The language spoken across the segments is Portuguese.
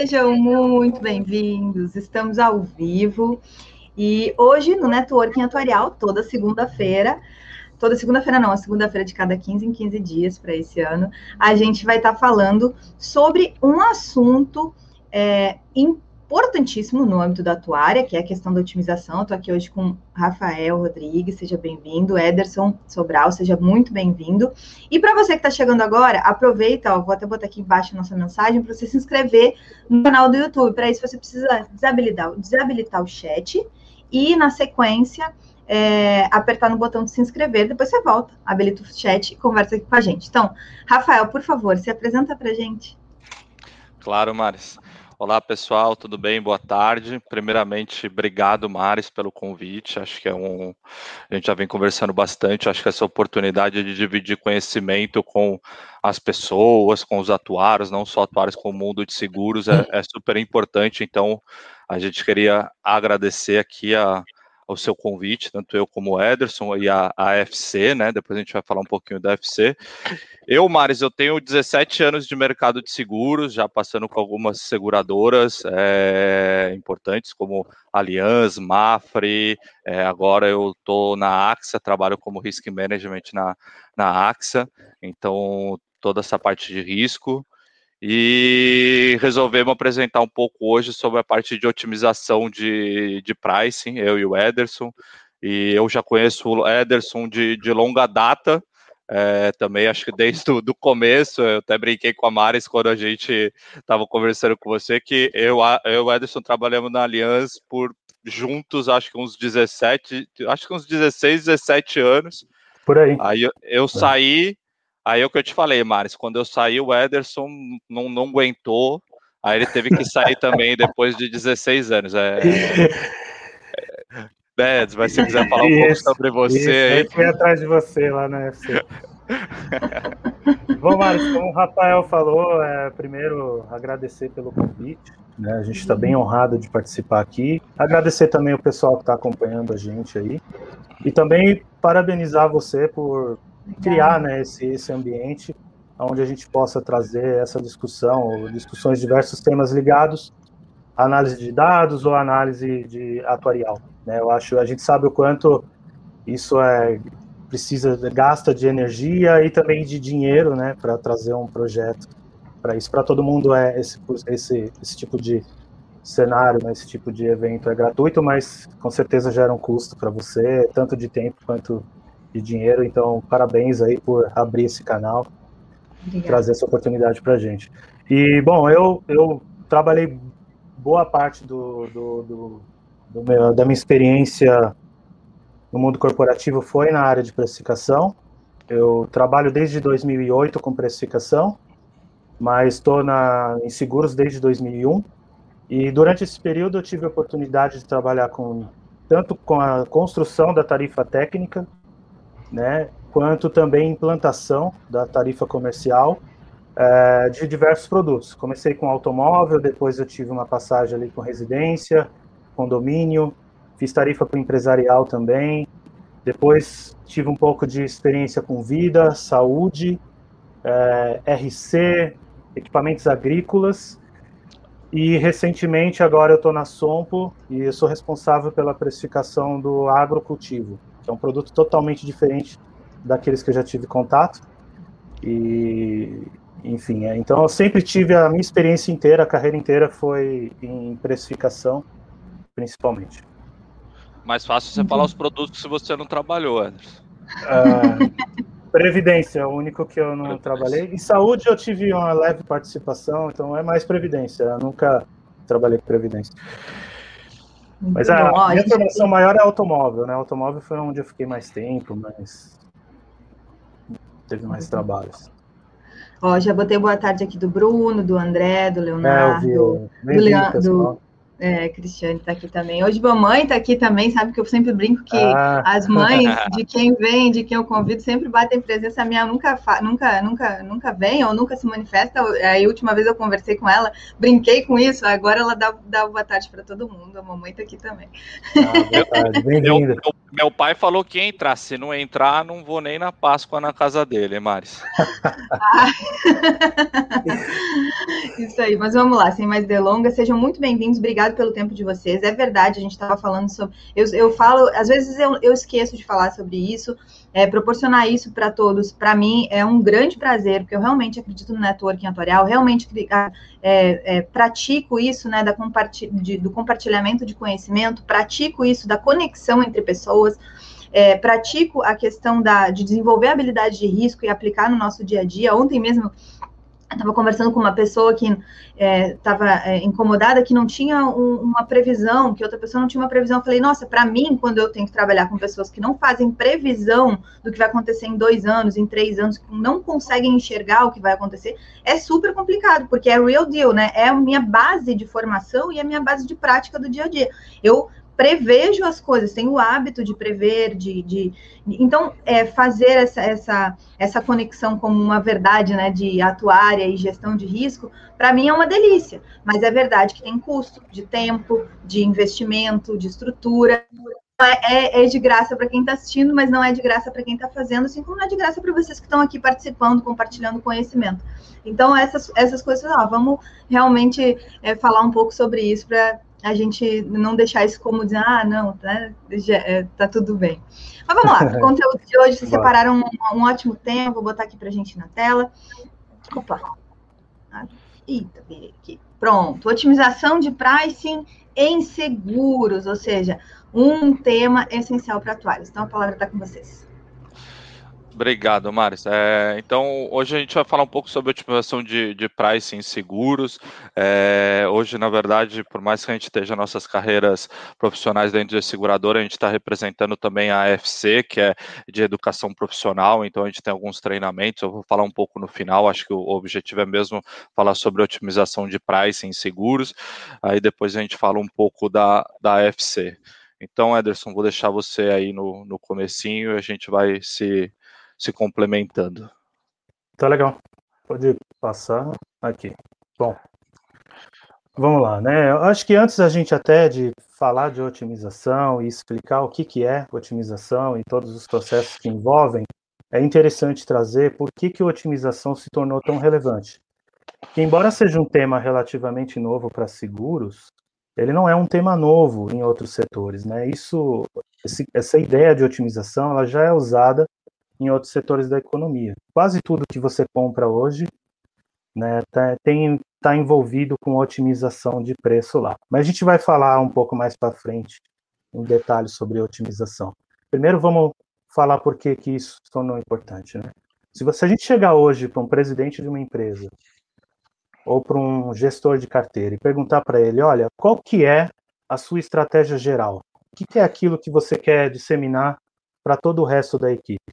Sejam muito bem-vindos. Estamos ao vivo e hoje no Networking Atuarial, toda segunda-feira, toda segunda-feira não, a segunda-feira de cada 15 em 15 dias para esse ano, a gente vai estar tá falando sobre um assunto é, importante importantíssimo no âmbito da tua área, que é a questão da otimização. Estou aqui hoje com Rafael Rodrigues, seja bem-vindo. Ederson Sobral, seja muito bem-vindo. E para você que está chegando agora, aproveita, ó, vou até botar aqui embaixo a nossa mensagem para você se inscrever no canal do YouTube. Para isso, você precisa desabilitar, desabilitar o chat e, na sequência, é, apertar no botão de se inscrever, depois você volta, habilita o chat e conversa aqui com a gente. Então, Rafael, por favor, se apresenta para gente. Claro, Maris. Olá, pessoal, tudo bem? Boa tarde. Primeiramente, obrigado, Maris, pelo convite. Acho que é um. A gente já vem conversando bastante. Acho que essa oportunidade de dividir conhecimento com as pessoas, com os atuários, não só atuários com o mundo de seguros, é, é super importante. Então, a gente queria agradecer aqui a, o seu convite, tanto eu como o Ederson e a, a FC, né? Depois a gente vai falar um pouquinho da FC. Eu, Maris, eu tenho 17 anos de mercado de seguros, já passando com algumas seguradoras é, importantes, como Allianz, Mafre, é, agora eu estou na AXA, trabalho como Risk Management na, na AXA, então toda essa parte de risco e resolvemos apresentar um pouco hoje sobre a parte de otimização de, de pricing, eu e o Ederson. E eu já conheço o Ederson de, de longa data, é, também acho que desde o começo, eu até brinquei com a Maris quando a gente estava conversando com você, que eu, eu e o Ederson trabalhamos na Aliança por juntos, acho que uns 17, acho que uns 16, 17 anos. Por aí. Aí eu, eu é. saí, Aí é o que eu te falei, Maris, quando eu saí, o Ederson não, não aguentou, aí ele teve que sair também depois de 16 anos. É, é, mas se quiser falar um isso, pouco sobre você. Isso, aí. fui atrás de você lá na UFC. Bom, Maris, como o Rafael falou, é, primeiro agradecer pelo convite. Né, a gente está bem honrado de participar aqui. Agradecer também o pessoal que está acompanhando a gente aí. E também parabenizar você por criar né, esse, esse ambiente onde a gente possa trazer essa discussão, discussões de diversos temas ligados à análise de dados ou análise de atuarial. Né? Eu acho, a gente sabe o quanto isso é precisa gasta de energia e também de dinheiro, né, para trazer um projeto para isso. Para todo mundo é esse, esse, esse tipo de cenário, né, esse tipo de evento é gratuito, mas com certeza gera um custo para você, tanto de tempo quanto de dinheiro. Então, parabéns aí por abrir esse canal, Obrigada. trazer essa oportunidade para a gente. E, bom, eu, eu trabalhei boa parte do, do, do, do meu, da minha experiência no mundo corporativo foi na área de precificação. Eu trabalho desde 2008 com precificação, mas estou em seguros desde 2001. E durante esse período eu tive a oportunidade de trabalhar com tanto com a construção da tarifa técnica, né, quanto também implantação da tarifa comercial é, de diversos produtos. Comecei com automóvel, depois eu tive uma passagem ali com residência, condomínio, fiz tarifa para empresarial também, depois tive um pouco de experiência com vida, saúde, é, RC, equipamentos agrícolas, e recentemente agora eu estou na Sompo e eu sou responsável pela precificação do agrocultivo é um produto totalmente diferente daqueles que eu já tive contato. E, enfim, é, então eu sempre tive a minha experiência inteira, a carreira inteira foi em precificação, principalmente. Mais fácil você falar os produtos se você não trabalhou, Anderson. Uh, previdência, o único que eu não trabalhei. Em saúde eu tive uma leve participação, então é mais previdência. Eu nunca trabalhei com previdência. Mas a bom, minha formação maior é automóvel, né? Automóvel foi onde eu fiquei mais tempo, mas teve mais uhum. trabalhos. Ó, já botei boa tarde aqui do Bruno, do André, do Leonardo, é, do, Leandro, do, É, Cristiane está aqui também. Hoje mamãe está aqui também, sabe que eu sempre brinco que ah. as mães de quem vem, de quem eu convido, sempre batem presença. A minha nunca, nunca, nunca, nunca vem ou nunca se manifesta. Aí, a última vez eu conversei com ela, brinquei com isso. Agora ela dá, dá boa tarde para todo mundo. A mamãe está aqui também. Ah, meu, meu, meu, pai falou que ia entrar. Se não entrar, não vou nem na Páscoa na casa dele, Maris. Ah. isso aí, mas vamos lá, sem mais delongas. Sejam muito bem-vindos. Obrigada obrigado pelo tempo de vocês. É verdade, a gente estava falando sobre. Eu, eu falo, às vezes eu, eu esqueço de falar sobre isso. É, proporcionar isso para todos, para mim, é um grande prazer, porque eu realmente acredito no networking atuarial, realmente é, é, pratico isso, né, da compartilh de, do compartilhamento de conhecimento, pratico isso da conexão entre pessoas, é, pratico a questão da, de desenvolver habilidade de risco e aplicar no nosso dia a dia. Ontem mesmo estava conversando com uma pessoa que estava é, é, incomodada, que não tinha um, uma previsão, que outra pessoa não tinha uma previsão. Eu falei, nossa, para mim, quando eu tenho que trabalhar com pessoas que não fazem previsão do que vai acontecer em dois anos, em três anos, que não conseguem enxergar o que vai acontecer, é super complicado, porque é real deal, né? É a minha base de formação e a minha base de prática do dia a dia. Eu prevejo as coisas, tenho o hábito de prever, de, de então é, fazer essa, essa, essa conexão como uma verdade, né, de atuária e gestão de risco, para mim é uma delícia. Mas é verdade que tem custo de tempo, de investimento, de estrutura. É, é, é de graça para quem está assistindo, mas não é de graça para quem está fazendo, assim como não é de graça para vocês que estão aqui participando, compartilhando conhecimento. Então, essas, essas coisas, ó, vamos realmente é, falar um pouco sobre isso para a gente não deixar isso como dizer, ah, não, tá, já, é, tá tudo bem. Mas vamos lá, o conteúdo de hoje, vocês separaram um, um, ótimo tema, vou botar aqui para a gente na tela. Opa. Eita, aqui. Pronto, otimização de pricing em seguros, ou seja, um tema essencial para atuários. Então, a palavra está com vocês. Obrigado, Maris. É, então, hoje a gente vai falar um pouco sobre otimização de, de pricing seguros. É, hoje, na verdade, por mais que a gente esteja nossas carreiras profissionais dentro de seguradora, a gente está representando também a AFC, que é de educação profissional, então a gente tem alguns treinamentos. Eu vou falar um pouco no final, acho que o objetivo é mesmo falar sobre otimização de pricing seguros. Aí depois a gente fala um pouco da, da AFC. Então, Ederson, vou deixar você aí no, no comecinho e a gente vai se se complementando. Tá legal. Pode passar aqui. Bom, vamos lá, né? Eu acho que antes a gente até de falar de otimização e explicar o que, que é otimização e todos os processos que envolvem, é interessante trazer por que, que a otimização se tornou tão relevante. Que embora seja um tema relativamente novo para seguros, ele não é um tema novo em outros setores, né? Isso, esse, essa ideia de otimização, ela já é usada em outros setores da economia. Quase tudo que você compra hoje né, tá, tem está envolvido com otimização de preço lá. Mas a gente vai falar um pouco mais para frente em detalhes sobre otimização. Primeiro vamos falar por que, que isso se tornou importante. Né? Se você, a gente chegar hoje para um presidente de uma empresa ou para um gestor de carteira e perguntar para ele, olha, qual que é a sua estratégia geral? O que, que é aquilo que você quer disseminar para todo o resto da equipe?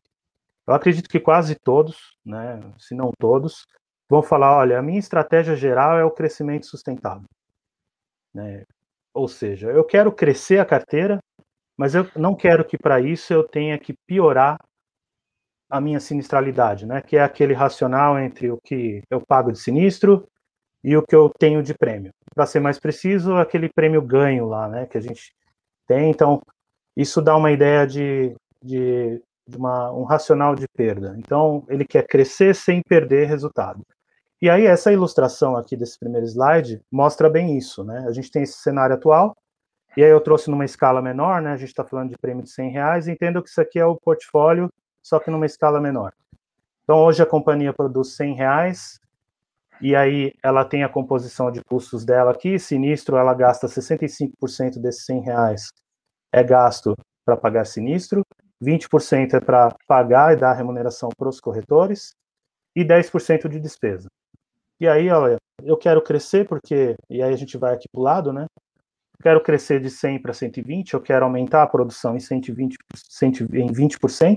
Eu acredito que quase todos, né, se não todos, vão falar: olha, a minha estratégia geral é o crescimento sustentável. Né? Ou seja, eu quero crescer a carteira, mas eu não quero que para isso eu tenha que piorar a minha sinistralidade, né? que é aquele racional entre o que eu pago de sinistro e o que eu tenho de prêmio. Para ser mais preciso, aquele prêmio ganho lá, né, que a gente tem. Então, isso dá uma ideia de, de de uma, um racional de perda. Então, ele quer crescer sem perder resultado. E aí, essa ilustração aqui desse primeiro slide mostra bem isso, né? A gente tem esse cenário atual, e aí eu trouxe numa escala menor, né? A gente está falando de prêmio de 100 reais, entendo que isso aqui é o portfólio, só que numa escala menor. Então, hoje a companhia produz 100 reais, e aí ela tem a composição de custos dela aqui, sinistro, ela gasta 65% desses 100 reais, é gasto para pagar sinistro, 20% é para pagar e dar remuneração para os corretores e 10% de despesa. E aí, olha, eu quero crescer porque, e aí a gente vai aqui para o lado, né? Quero crescer de 100 para 120, eu quero aumentar a produção em 120, em 20%,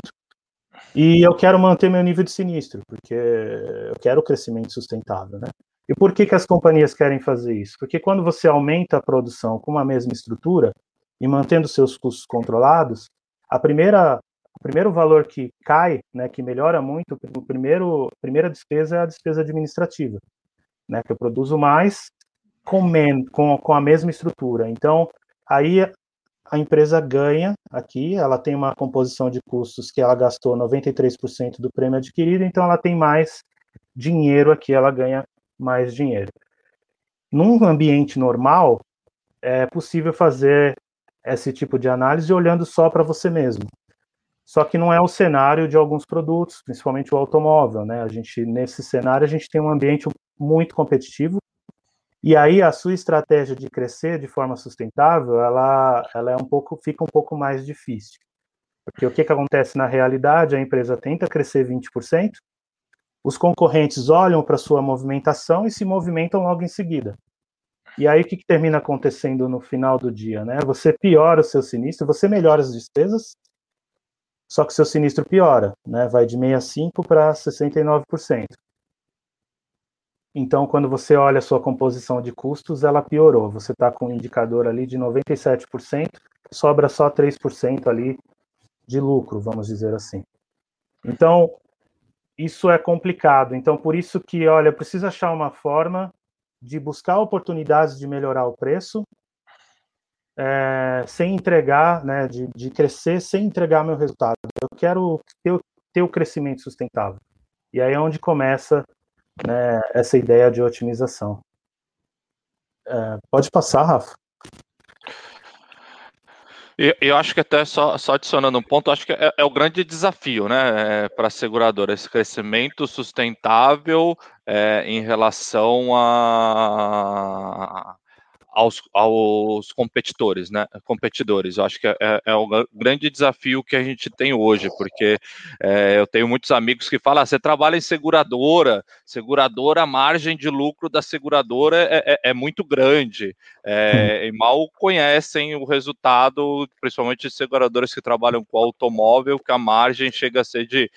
e eu quero manter meu nível de sinistro, porque eu quero crescimento sustentável, né? E por que, que as companhias querem fazer isso? Porque quando você aumenta a produção com uma mesma estrutura e mantendo seus custos controlados, a primeira, o primeiro valor que cai, né, que melhora muito, o primeiro, a primeira despesa é a despesa administrativa, né, que eu produzo mais com, men com, com a mesma estrutura. Então, aí a empresa ganha aqui, ela tem uma composição de custos que ela gastou 93% do prêmio adquirido, então ela tem mais dinheiro aqui, ela ganha mais dinheiro. Num ambiente normal, é possível fazer esse tipo de análise olhando só para você mesmo. Só que não é o cenário de alguns produtos, principalmente o automóvel, né? A gente nesse cenário a gente tem um ambiente muito competitivo e aí a sua estratégia de crescer de forma sustentável, ela, ela é um pouco fica um pouco mais difícil. Porque o que, que acontece na realidade? A empresa tenta crescer 20%, os concorrentes olham para sua movimentação e se movimentam logo em seguida. E aí o que, que, termina acontecendo no final do dia, né? Você piora o seu sinistro, você melhora as despesas, só que seu sinistro piora, né? Vai de 65 para 69%. Então, quando você olha a sua composição de custos, ela piorou. Você está com um indicador ali de 97%, sobra só 3% ali de lucro, vamos dizer assim. Então, isso é complicado. Então, por isso que, olha, preciso achar uma forma de buscar oportunidades de melhorar o preço, é, sem entregar, né, de, de, crescer sem entregar meu resultado. Eu quero ter, ter o crescimento sustentável. E aí é onde começa né, essa ideia de otimização. É, pode passar, Rafa. Eu, eu acho que até só, só adicionando um ponto, acho que é, é o grande desafio, né, é, para a seguradora, esse crescimento sustentável é, em relação a, aos, aos competidores, né? Competidores. Eu acho que é, é, é, o grande desafio que a gente tem hoje, porque é, eu tenho muitos amigos que falam: ah, você trabalha em seguradora, seguradora, a margem de lucro da seguradora é, é, é muito grande, é, e mal conhecem o resultado, principalmente seguradoras que trabalham com automóvel, que a margem chega a ser de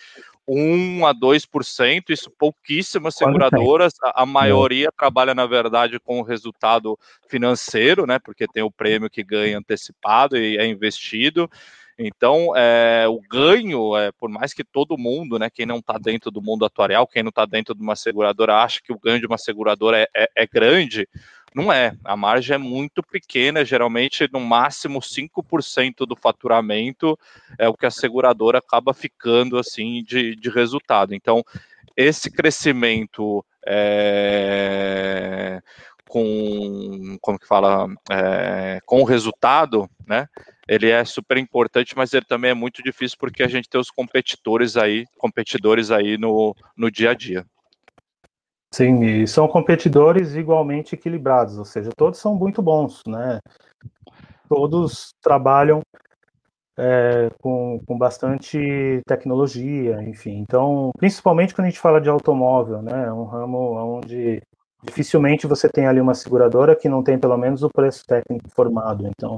1 a 2%, isso pouquíssimas seguradoras, a, a, maioria trabalha, na verdade, com o resultado financeiro, né? Porque tem o prêmio que ganha antecipado e é investido. Então, é, o ganho, é, por mais que todo mundo, né, quem não está dentro do mundo atuarial, quem não está dentro de uma seguradora, acha que o ganho de uma seguradora é, é, é grande, não é. A margem é muito pequena, geralmente no máximo 5% do faturamento é o que a seguradora acaba ficando assim de, de resultado. Então, esse crescimento é, com como que fala é, com o resultado, né? Ele é super importante, mas ele também é muito difícil porque a gente tem os competidores aí, competidores aí no, no dia a dia. Sim, e são competidores igualmente equilibrados, ou seja, todos são muito bons, né? Todos trabalham é, com, com bastante tecnologia, enfim. Então, principalmente quando a gente fala de automóvel, né? É um ramo onde dificilmente você tem ali uma seguradora que não tem pelo menos o preço técnico formado. Então,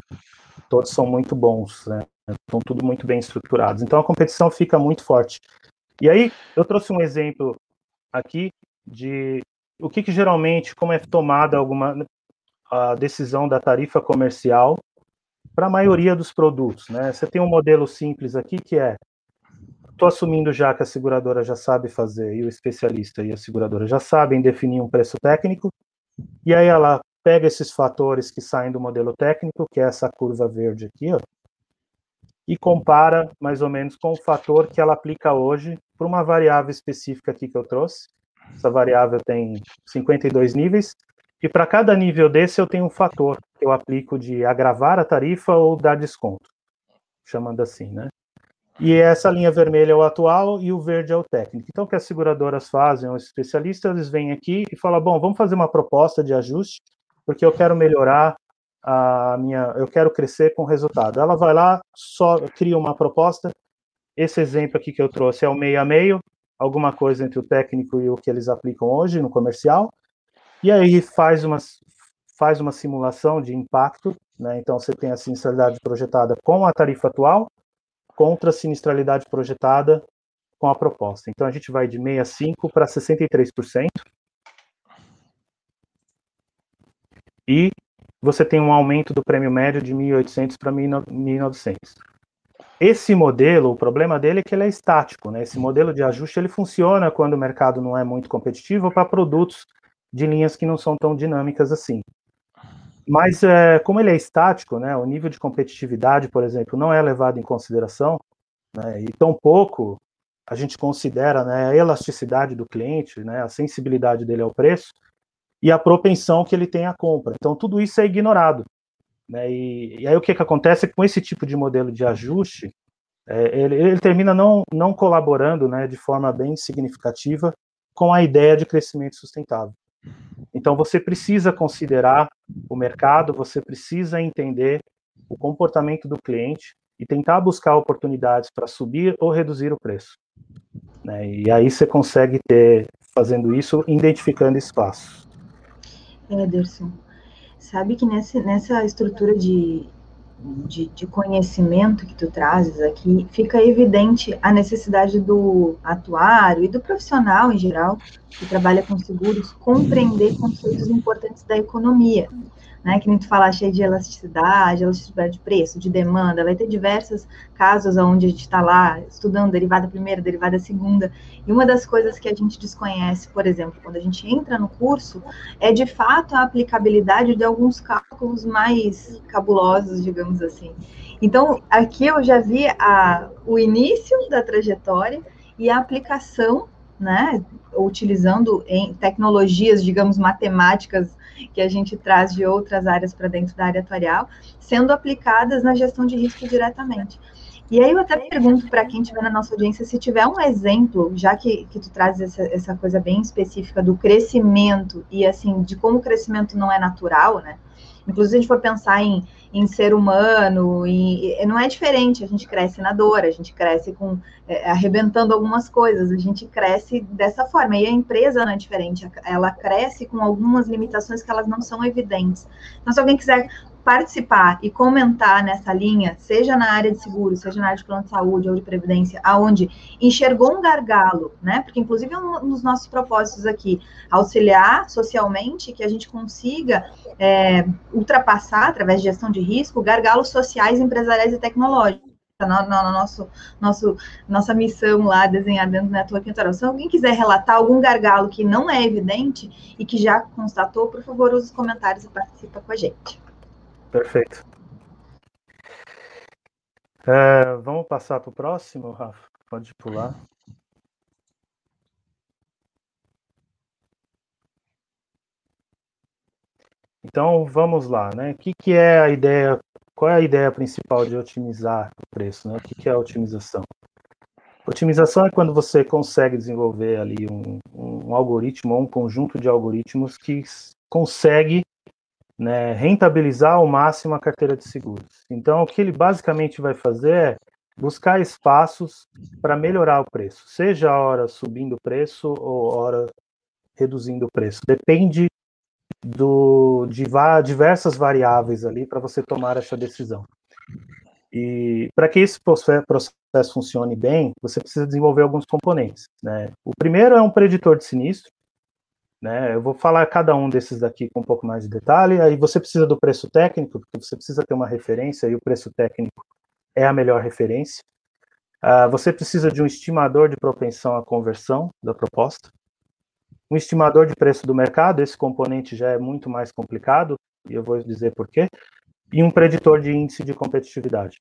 todos são muito bons, né? Estão tudo muito bem estruturados. Então, a competição fica muito forte. E aí, eu trouxe um exemplo aqui de o que, que geralmente, como é tomada alguma a decisão da tarifa comercial para a maioria dos produtos, né? Você tem um modelo simples aqui que é estou assumindo já que a seguradora já sabe fazer, e o especialista e a seguradora já sabem definir um preço técnico, e aí ela pega esses fatores que saem do modelo técnico, que é essa curva verde aqui, ó, e compara mais ou menos com o fator que ela aplica hoje para uma variável específica aqui que eu trouxe, essa variável tem 52 níveis, e para cada nível desse eu tenho um fator que eu aplico de agravar a tarifa ou dar desconto, chamando assim, né? E essa linha vermelha é o atual e o verde é o técnico. Então, o que as seguradoras fazem, os especialistas, eles vêm aqui e falam: bom, vamos fazer uma proposta de ajuste, porque eu quero melhorar a minha, eu quero crescer com resultado. Ela vai lá, só cria uma proposta. Esse exemplo aqui que eu trouxe é o meio a meio, alguma coisa entre o técnico e o que eles aplicam hoje no comercial, e aí faz uma, faz uma simulação de impacto, né? então você tem a sinistralidade projetada com a tarifa atual, contra a sinistralidade projetada com a proposta. Então a gente vai de 65% para 63%. e você tem um aumento do prêmio médio de 1.800 para 1.900. Esse modelo, o problema dele é que ele é estático, né? Esse modelo de ajuste ele funciona quando o mercado não é muito competitivo para produtos de linhas que não são tão dinâmicas assim. Mas é, como ele é estático, né, o nível de competitividade, por exemplo, não é levado em consideração, né, e tampouco a gente considera né, a elasticidade do cliente, né, a sensibilidade dele ao preço e a propensão que ele tem à compra. Então tudo isso é ignorado. Né? E, e, aí o que, que acontece com esse tipo de modelo de ajuste, é, ele, ele, termina não, não colaborando né, de forma bem significativa com a ideia de crescimento sustentável. Então você precisa considerar o mercado, você precisa entender o comportamento do cliente e tentar buscar oportunidades para subir ou reduzir o preço. Né? E aí você consegue ter, fazendo isso, identificando espaços. Ederson, Sabe que nessa, nessa estrutura de, de, de, conhecimento que tu trazes aqui, fica evidente a necessidade do atuário e do profissional em geral, que trabalha com seguros, compreender conceitos importantes da economia né? Que nem tu falaste aí de elasticidade, elasticidade de preço, de demanda, vai ter diversos casos onde a gente está lá estudando derivada primeira, derivada segunda. E uma das coisas que a gente desconhece, por exemplo, quando a gente entra no curso, é de fato a aplicabilidade de alguns cálculos mais cabulosos, digamos assim. Então, aqui eu já vi a, o início da trajetória e a aplicação né, utilizando em tecnologias, digamos, matemáticas que a gente traz de outras áreas para dentro da área atuarial, sendo aplicadas na gestão de risco diretamente. E aí eu até pergunto para quem estiver na nossa audiência se tiver um exemplo, já que, que tu traz essa, essa coisa bem específica do crescimento e assim, de como o crescimento não é natural, né? Inclusive, se a gente for pensar em, em ser humano, e, e, não é diferente, a gente cresce na dor, a gente cresce com é, arrebentando algumas coisas, a gente cresce dessa forma. E a empresa não é diferente, ela cresce com algumas limitações que elas não são evidentes. Então, se alguém quiser participar e comentar nessa linha, seja na área de seguro, seja na área de plano de saúde ou de previdência, aonde enxergou um gargalo, né? Porque inclusive é um dos nossos propósitos aqui, auxiliar socialmente que a gente consiga é, ultrapassar através de gestão de risco gargalos sociais, empresariais e tecnológicos na, na, nosso, nosso, nossa missão lá desenhada dentro do Network Intoral. Se alguém quiser relatar algum gargalo que não é evidente e que já constatou, por favor, use os comentários e participa com a gente. Perfeito. É, vamos passar para o próximo, Rafa? Pode pular. Então vamos lá, né? O que, que é a ideia? Qual é a ideia principal de otimizar o preço? Né? O que, que é a otimização? Otimização é quando você consegue desenvolver ali um, um algoritmo ou um conjunto de algoritmos que consegue né, rentabilizar ao máximo a carteira de seguros. Então, o que ele basicamente vai fazer é buscar espaços para melhorar o preço, seja a hora subindo o preço ou a hora reduzindo o preço. Depende do, de diversas variáveis ali para você tomar essa decisão. E para que esse processo funcione bem, você precisa desenvolver alguns componentes. Né? O primeiro é um preditor de sinistro, né? Eu vou falar cada um desses daqui com um pouco mais de detalhe. Aí você precisa do preço técnico, porque você precisa ter uma referência, e o preço técnico é a melhor referência. Uh, você precisa de um estimador de propensão à conversão da proposta. Um estimador de preço do mercado, esse componente já é muito mais complicado, e eu vou dizer por quê. E um preditor de índice de competitividade.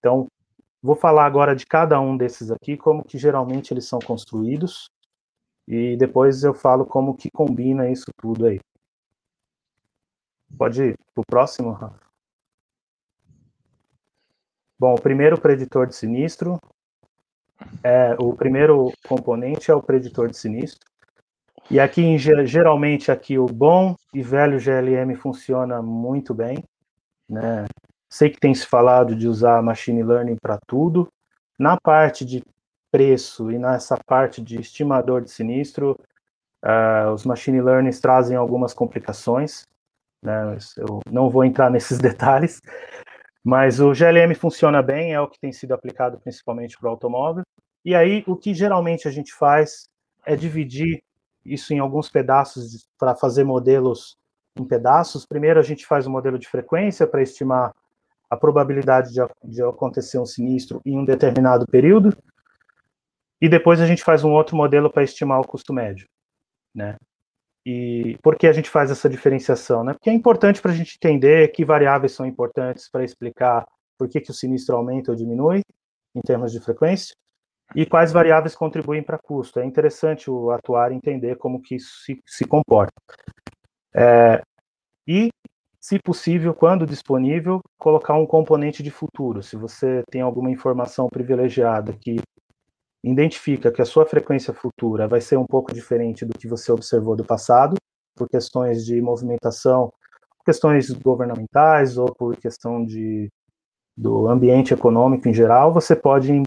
Então, vou falar agora de cada um desses aqui, como que geralmente eles são construídos, e depois eu falo como que combina isso tudo aí. Pode ir para o próximo, Rafa? Bom, o primeiro preditor de sinistro, é, o primeiro componente é o preditor de sinistro. E aqui, geralmente, aqui o bom e velho GLM funciona muito bem. Né? Sei que tem se falado de usar machine learning para tudo. Na parte de preço e nessa parte de estimador de sinistro, uh, os machine learnings trazem algumas complicações. Né? Eu não vou entrar nesses detalhes, mas o GLM funciona bem, é o que tem sido aplicado principalmente para o automóvel. E aí, o que geralmente a gente faz é dividir isso em alguns pedaços para fazer modelos em pedaços. Primeiro, a gente faz um modelo de frequência para estimar a probabilidade de, de acontecer um sinistro em um determinado período. E depois a gente faz um outro modelo para estimar o custo médio, né? E por que a gente faz essa diferenciação, né? Porque é importante para a gente entender que variáveis são importantes para explicar por que, que o sinistro aumenta ou diminui em termos de frequência e quais variáveis contribuem para custo. É interessante o atuar e entender como que isso se, se comporta. É, e, se possível, quando disponível, colocar um componente de futuro. Se você tem alguma informação privilegiada que identifica que a sua frequência futura vai ser um pouco diferente do que você observou do passado, por questões de movimentação, questões governamentais ou por questão de, do ambiente econômico em geral, você pode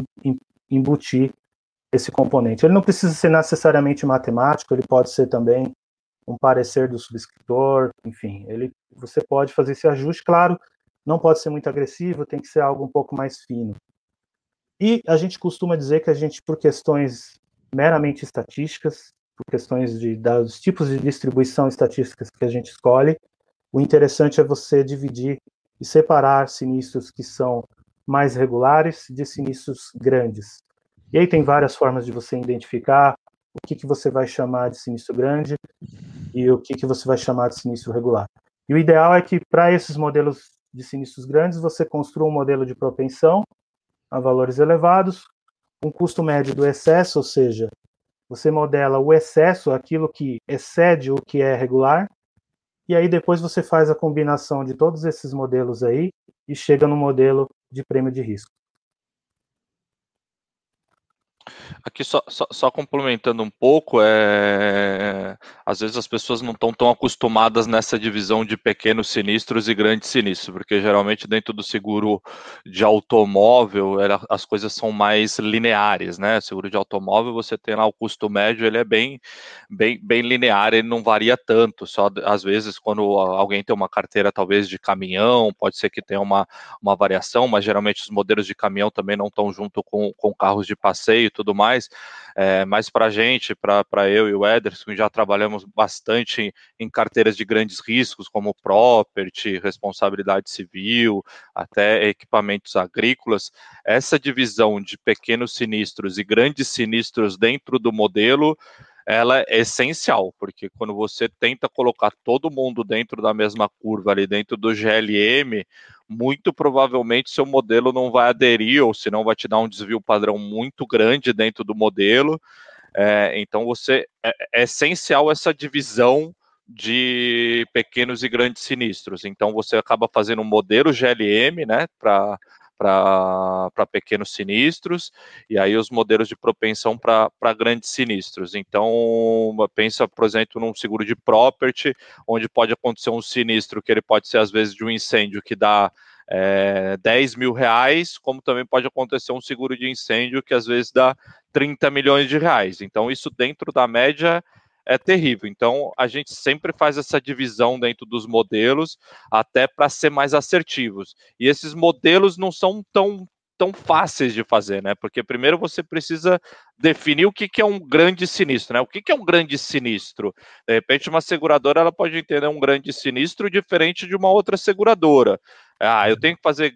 embutir esse componente. Ele não precisa ser necessariamente matemático, ele pode ser também um parecer do subscritor, enfim, ele, você pode fazer esse ajuste, claro, não pode ser muito agressivo, tem que ser algo um pouco mais fino. E a gente costuma dizer que a gente, por questões meramente estatísticas, por questões de, dos tipos de distribuição estatísticas que a gente escolhe, o interessante é você dividir e separar sinistros que são mais regulares de sinistros grandes. E aí tem várias formas de você identificar o que, que você vai chamar de sinistro grande e o que, que você vai chamar de sinistro regular. E o ideal é que, para esses modelos de sinistros grandes, você construa um modelo de propensão a valores elevados, um custo médio do excesso, ou seja, você modela o excesso, aquilo que excede o que é regular, e aí depois você faz a combinação de todos esses modelos aí e chega no modelo de prêmio de risco. Aqui só, só, só, complementando um pouco, é... às vezes as pessoas não estão tão acostumadas nessa divisão de pequenos sinistros e grandes sinistros, porque geralmente dentro do seguro de automóvel ela, as coisas são mais lineares, né? Seguro de automóvel você tem lá o custo médio, ele é bem, bem, bem linear, ele não varia tanto. Só às vezes quando alguém tem uma carteira talvez de caminhão, pode ser que tenha uma, uma variação, mas geralmente os modelos de caminhão também não estão junto com, com carros de passeio tudo mais é, mas para a gente, para eu e o Ederson, já trabalhamos bastante em, em, carteiras de grandes riscos, como property, responsabilidade civil, até equipamentos agrícolas, essa divisão de pequenos sinistros e grandes sinistros dentro do modelo ela é essencial, porque quando você tenta colocar todo mundo dentro da mesma curva ali dentro do GLM, muito provavelmente seu modelo não vai aderir, ou senão vai te dar um desvio padrão muito grande dentro do modelo. É, então você é, é essencial essa divisão de pequenos e grandes sinistros. Então você acaba fazendo um modelo GLM, né, para para pequenos sinistros, e aí os modelos de propensão para grandes sinistros. Então, pensa, por exemplo, num seguro de property, onde pode acontecer um sinistro que ele pode ser, às vezes, de um incêndio que dá é, 10 mil reais, como também pode acontecer um seguro de incêndio que às vezes dá 30 milhões de reais. Então, isso dentro da média é terrível. Então, a gente sempre faz essa divisão dentro dos modelos, até para ser mais assertivos. E esses modelos não são tão tão fáceis de fazer, né? Porque primeiro você precisa definir o que, que é um grande sinistro, né? O que, que é um grande sinistro? De repente, uma seguradora ela pode entender um grande sinistro diferente de uma outra seguradora. Ah, eu tenho que fazer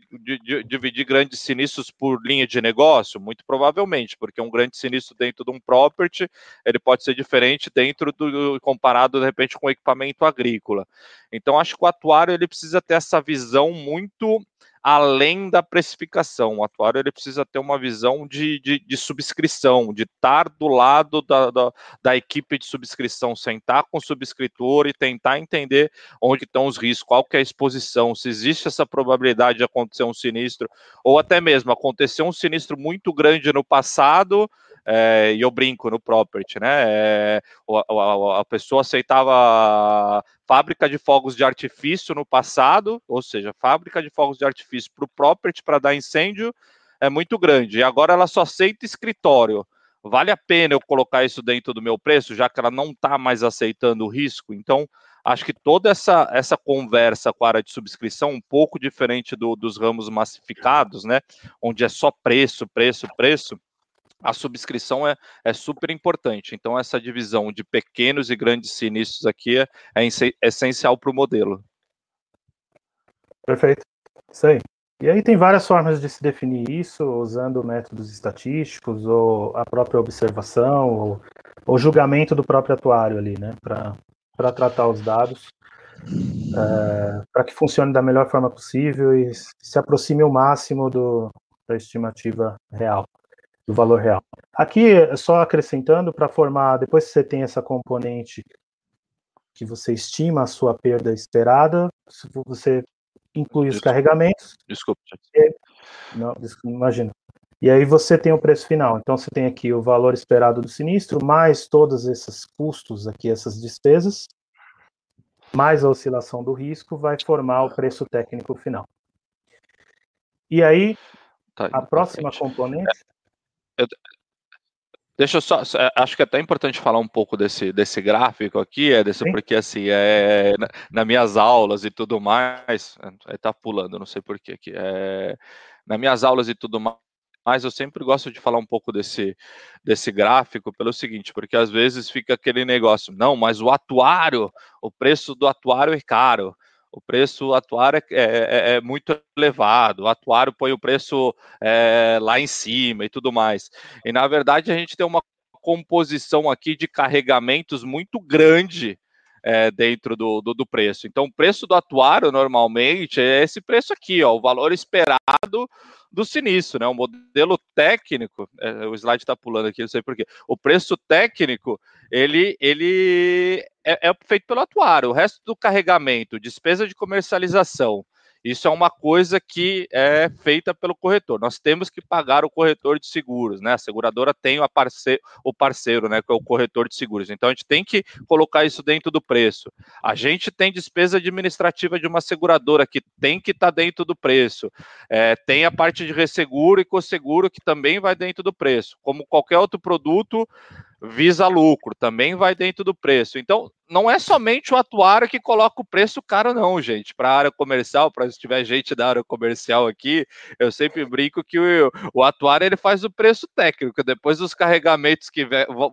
dividir grandes sinistros por linha de negócio? Muito provavelmente, porque um grande sinistro dentro de um property ele pode ser diferente dentro do comparado de repente com equipamento agrícola. Então, acho que o atuário ele precisa ter essa visão muito além da precificação. O atuário ele precisa ter uma visão de, de, de subscrição, de estar do lado da, da, da, equipe de subscrição, sentar com o subscritor e tentar entender onde estão os riscos, qual que é a exposição, se existe essa probabilidade de acontecer um sinistro, ou até mesmo acontecer um sinistro muito grande no passado é, e eu brinco no property, né? É, a, a, pessoa aceitava fábrica de fogos de artifício no passado, ou seja, fábrica de fogos de artifício para o property para dar incêndio é muito grande. E agora ela só aceita escritório. Vale a pena eu colocar isso dentro do meu preço, já que ela não está mais aceitando o risco? Então, acho que toda essa, essa conversa com a área de subscrição, um pouco diferente do, dos ramos massificados, né? Onde é só preço, preço, preço a subscrição é, é super importante. Então, essa divisão de pequenos e grandes sinistros aqui é, é essencial para o modelo. Perfeito. Isso aí. E aí tem várias formas de se definir isso, usando métodos estatísticos, ou a própria observação, ou o julgamento do próprio atuário ali, né, para tratar os dados, é, para que funcione da melhor forma possível e se aproxime o máximo do, da estimativa real, do valor real. Aqui, só acrescentando, para formar, depois que você tem essa componente que você estima a sua perda esperada, você inclui os carregamentos. Desculpa. não, imagina. E aí você tem o preço final. Então você tem aqui o valor esperado do sinistro, mais todos esses custos aqui, essas despesas, mais a oscilação do risco, vai formar o preço técnico final. E aí, tá, a próxima componente. É, eu, Deixa eu só, é, acho que é até importante falar um pouco desse, desse gráfico aqui, é desse, porque assim, é, na, nas minhas aulas e tudo mais, é, tá pulando, não sei porquê aqui, é, nas minhas aulas e tudo mais, eu sempre gosto de falar um pouco desse, desse gráfico pelo seguinte, porque às vezes fica aquele negócio, não, mas o atuário, o preço do atuário é caro, o preço atuário é, é, é, muito elevado, o atuário põe o preço é, lá em cima e tudo mais. E na verdade a gente tem uma composição aqui de carregamentos muito grande é, dentro do, do, do, preço. Então, o preço do atuário normalmente é esse preço aqui, ó, o valor esperado do sinistro, né? O modelo técnico, é, o slide está pulando aqui, não sei porquê. O preço técnico, ele, ele é, é feito pelo atuário. O resto do carregamento, despesa de comercialização, isso é uma coisa que é feita pelo corretor. Nós temos que pagar o corretor de seguros, né? A seguradora tem o parceiro, o parceiro, né? Que é o corretor de seguros. Então a gente tem que colocar isso dentro do preço. A gente tem despesa administrativa de uma seguradora que tem que estar tá dentro do preço. É, tem a parte de resseguro e co-seguro que também vai dentro do preço. Como qualquer outro produto, visa lucro, também vai dentro do preço. Então, não é somente o atuário que coloca o preço caro, não, gente. Para a área comercial, para se tiver gente da área comercial aqui, eu sempre brinco que o, o atuário ele faz o preço técnico. Depois dos carregamentos que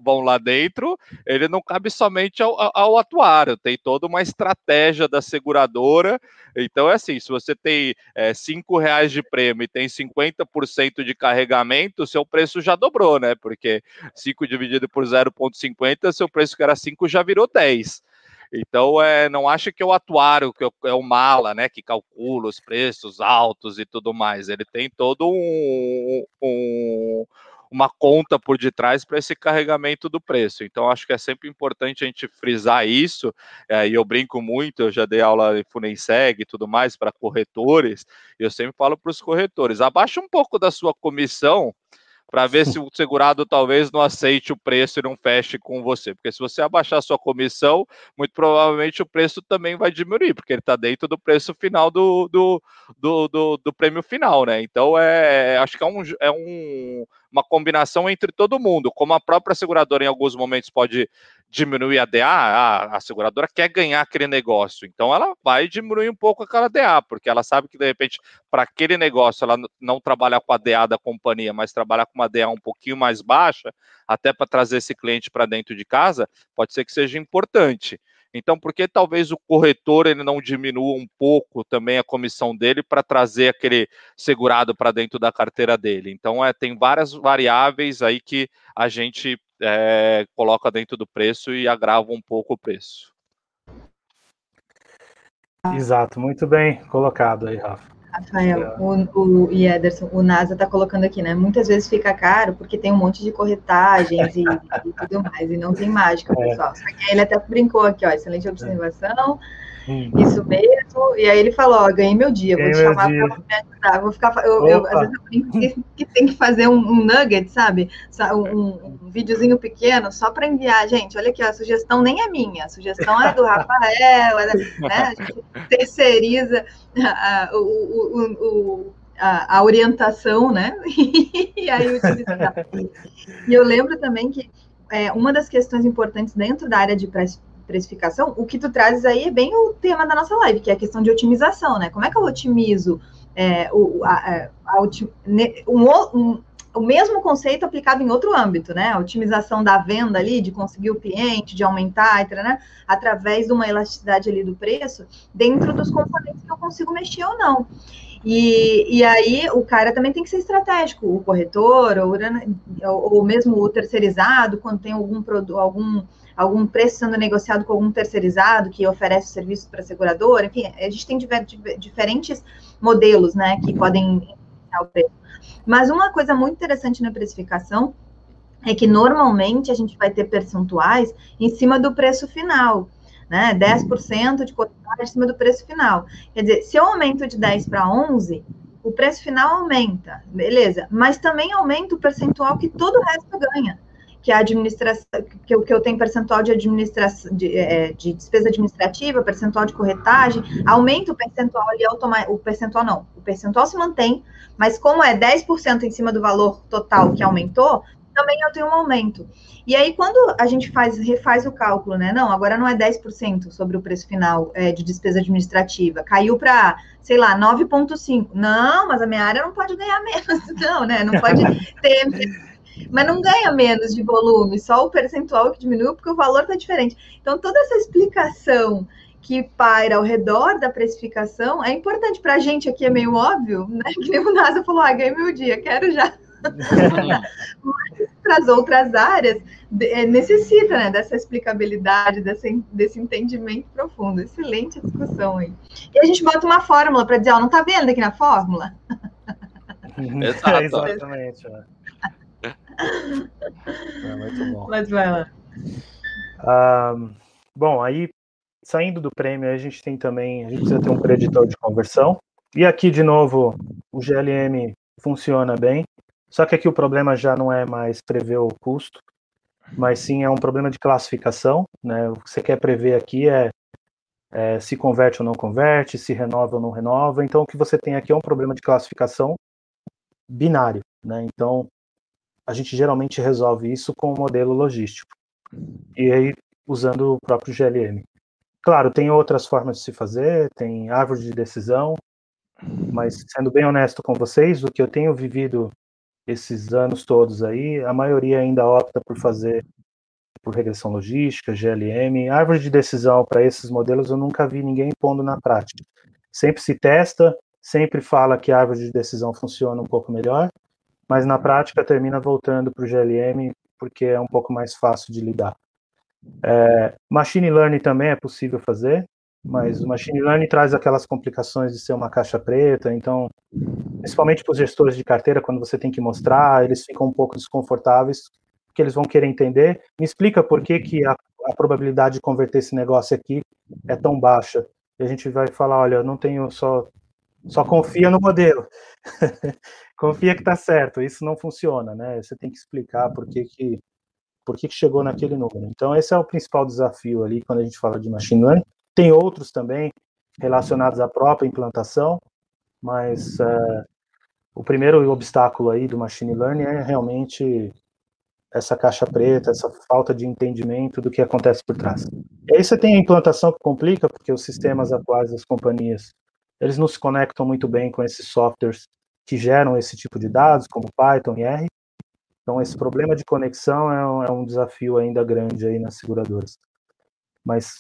vão lá dentro, ele não cabe somente ao, ao atuário. Tem toda uma estratégia da seguradora. Então, é assim: se você tem é, cinco reais de prêmio e tem 50% de carregamento, seu preço já dobrou, né? Porque 5 dividido por 0,50, seu preço que era 5 já virou 10. Então, é, não acha que é o atuário, que é o mala, né, que calcula os preços altos e tudo mais. Ele tem todo um, um uma conta por detrás para esse carregamento do preço. Então, acho que é sempre importante a gente frisar isso. É, e eu brinco muito, eu já dei aula em Funenseg e tudo mais para corretores. E eu sempre falo para os corretores: abaixa um pouco da sua comissão para ver se o segurado talvez não aceite o preço e não feche com você. Porque se você abaixar sua comissão, muito provavelmente o preço também vai diminuir, porque ele está dentro do preço final do, do, do, do, do prêmio final, né? Então é, acho que é um, é um uma combinação entre todo mundo. Como a própria seguradora, em alguns momentos, pode diminuir a DA, a, a seguradora quer ganhar aquele negócio. Então, ela vai diminuir um pouco aquela DA, porque ela sabe que, de repente, para aquele negócio, ela não trabalha com a DA da companhia, mas trabalha com uma DA um pouquinho mais baixa, até para trazer esse cliente para dentro de casa, pode ser que seja importante. Então, por que talvez o corretor ele não diminua um pouco também a comissão dele para trazer aquele segurado para dentro da carteira dele? Então, é, tem várias variáveis aí que a gente é, coloca dentro do preço e agrava um pouco o preço. Exato, muito bem colocado aí, Rafa. Rafael, é. o, o, e Ederson, o NASA está colocando aqui, né? Muitas vezes fica caro porque tem um monte de corretagens e, e tudo mais, e não tem mágica, é. pessoal. Só que ele até brincou aqui, ó, excelente observação. É. Hum. Isso mesmo. E aí ele falou: Ó, ganhei meu dia, vou te chamar para me ajudar. Vou ficar. Eu, eu, às vezes eu brinco que, que, tem que fazer um, um nugget, sabe? Um, um videozinho pequeno só para enviar. Gente, olha aqui, ó, a sugestão nem é minha, a sugestão é do Rafael, né? A gente terceiriza o, o, o a, a, orientação, né? e aí utilizar. E eu lembro também que é, uma das questões importantes dentro da área de precificação, o que tu trazes aí é bem o tema da nossa live, que é a questão de otimização, né? Como é que eu otimizo é, o, a, a, um, um, o mesmo conceito aplicado em outro âmbito, né? A otimização da venda ali, de conseguir o cliente, de aumentar, né? através de uma elasticidade ali do preço, dentro dos componentes que eu consigo mexer ou não. E, e aí o cara também tem que ser estratégico, o corretor, ou, ou mesmo o terceirizado, quando tem algum produto, algum algum preço sendo negociado com algum terceirizado que oferece serviço para a seguradora, enfim, a gente tem diferentes modelos, né, que podem o preço. Mas uma coisa muito interessante na precificação é que normalmente a gente vai ter percentuais em cima do preço final, né? 10% de corretagem em cima do preço final. Quer dizer, se eu aumento de 10 para 11, o preço final aumenta, beleza, mas também aumenta o percentual que todo o resto ganha que a administração, que eu, que eu tenho percentual de administração, de, é, de, despesa administrativa, percentual de corretagem, aumenta o percentual ali automático, o percentual não, o percentual se mantém, mas como é 10% em cima do valor total que aumentou, também eu tenho um aumento. E aí, quando a gente faz, refaz o cálculo, né? Não, agora não é 10% sobre o preço final é, de despesa administrativa, caiu para, sei lá, 9,5%. Não, mas a minha área não pode ganhar menos, não, né? Não pode ter mas não ganha menos de volume, só o percentual que diminui, porque o valor está diferente. Então, toda essa explicação que paira ao redor da precificação é importante para a gente aqui, é meio óbvio, né? Que nem o NASA falou, ah, ganhei meu dia, quero já. Mas para as outras áreas, é, necessita né, dessa explicabilidade, desse, desse entendimento profundo. Excelente discussão aí. E a gente bota uma fórmula para dizer, ó, não está vendo aqui na fórmula? Exato. É, exatamente. É. É muito bom. Mas vai lá. Ah, bom, aí saindo do prêmio, a gente tem também, a gente precisa ter um preditor de conversão. E aqui, de novo, o GLM funciona bem. Só que aqui o problema já não é mais prever o custo, mas sim é um problema de classificação. Né? O que você quer prever aqui é, é se converte ou não converte, se renova ou não renova. Então, o que você tem aqui é um problema de classificação binário. Né? Então, a gente geralmente resolve isso com o modelo logístico. E aí, usando o próprio GLM. Claro, tem outras formas de se fazer, tem árvore de decisão, mas sendo bem honesto com vocês, o que eu tenho vivido esses anos todos aí, a maioria ainda opta por fazer por regressão logística, GLM. Árvore de decisão para esses modelos eu nunca vi ninguém pondo na prática. Sempre se testa, sempre fala que a árvore de decisão funciona um pouco melhor, mas na prática termina voltando para o GLM porque é um pouco mais fácil de lidar. É, machine Learning também é possível fazer, mas o Machine Learning traz aquelas complicações de ser uma caixa preta, então, principalmente para os gestores de carteira, quando você tem que mostrar, eles ficam um pouco desconfortáveis, porque eles vão querer entender. Me explica por que, que a, a probabilidade de converter esse negócio aqui é tão baixa. E a gente vai falar, olha, eu não tenho só só confia no modelo. confia que está certo. Isso não funciona, né? Você tem que explicar por que, que, por que, que chegou naquele número. Então, esse é o principal desafio ali quando a gente fala de machine learning. Tem outros também relacionados à própria implantação, mas uh, o primeiro obstáculo aí do machine learning é realmente essa caixa preta, essa falta de entendimento do que acontece por trás. E aí você tem a implantação que complica, porque os sistemas atuais das companhias, eles não se conectam muito bem com esses softwares que geram esse tipo de dados, como Python e R. Então, esse problema de conexão é um, é um desafio ainda grande aí nas seguradoras. Mas,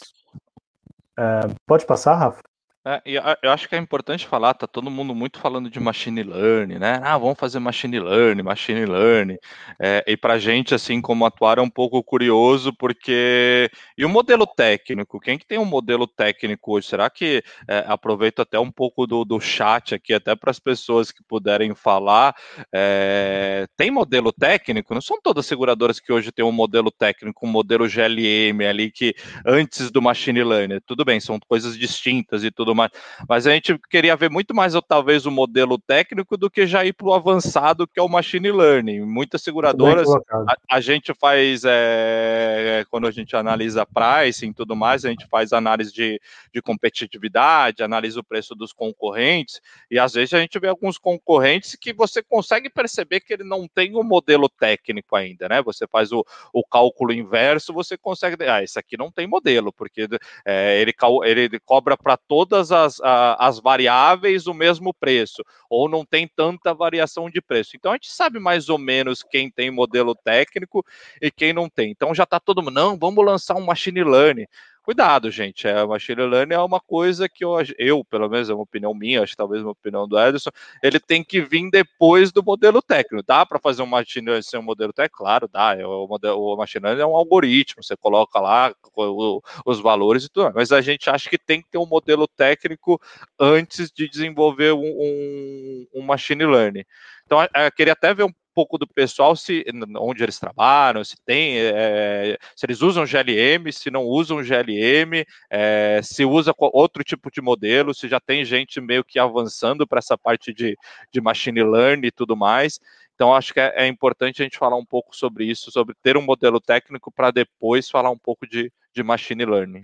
é, pode passar, Rafa? É, eu acho que é importante falar, tá todo mundo muito falando de machine learning, né? Ah, vamos fazer machine learning, machine learning. É, e para gente, assim, como atuar, é um pouco curioso, porque. E o modelo técnico? Quem que tem um modelo técnico hoje? Será que é, aproveito até um pouco do, do chat aqui, até para as pessoas que puderem falar? É, tem modelo técnico? Não são todas seguradoras que hoje têm um modelo técnico, um modelo GLM ali, que antes do machine learning, tudo bem, são coisas distintas e tudo tudo mais. Mas a gente queria ver muito mais, talvez, o modelo técnico do que já ir para o avançado, que é o machine learning. Muitas seguradoras, a, a, gente faz, é, quando a gente analisa pricing e tudo mais, a gente faz análise de, de competitividade, analisa o preço dos concorrentes, e às vezes a gente vê alguns concorrentes que você consegue perceber que ele não tem o um modelo técnico ainda, né? Você faz o, o cálculo inverso, você consegue. Ah, esse aqui não tem modelo, porque é, ele, ele cobra para todas todas as, a, as variáveis o mesmo preço, ou não tem tanta variação de preço. Então a gente sabe mais ou menos quem tem modelo técnico e quem não tem. Então já está todo mundo, não, vamos lançar um machine learning. Cuidado, gente. É, machine learning é uma coisa que eu, eu, pelo menos é uma opinião minha, acho que talvez uma opinião do Ederson, ele tem que vir depois do modelo técnico. Dá para fazer um machine learning sem um modelo técnico? Claro, dá. É, o, modelo, o machine learning é um algoritmo, você coloca lá o, os valores e tudo, mas a gente acha que tem que ter um modelo técnico antes de desenvolver um, um, um machine learning. Então, eu queria até ver um pouco do pessoal se onde eles trabalham, se tem, é, se eles usam GLM, se não usam GLM, é, se usa outro tipo de modelo, se já tem gente meio que avançando para essa parte de, de machine learning e tudo mais. Então, acho que é, é, importante a gente falar um pouco sobre isso, sobre ter um modelo técnico para depois falar um pouco de, de machine learning.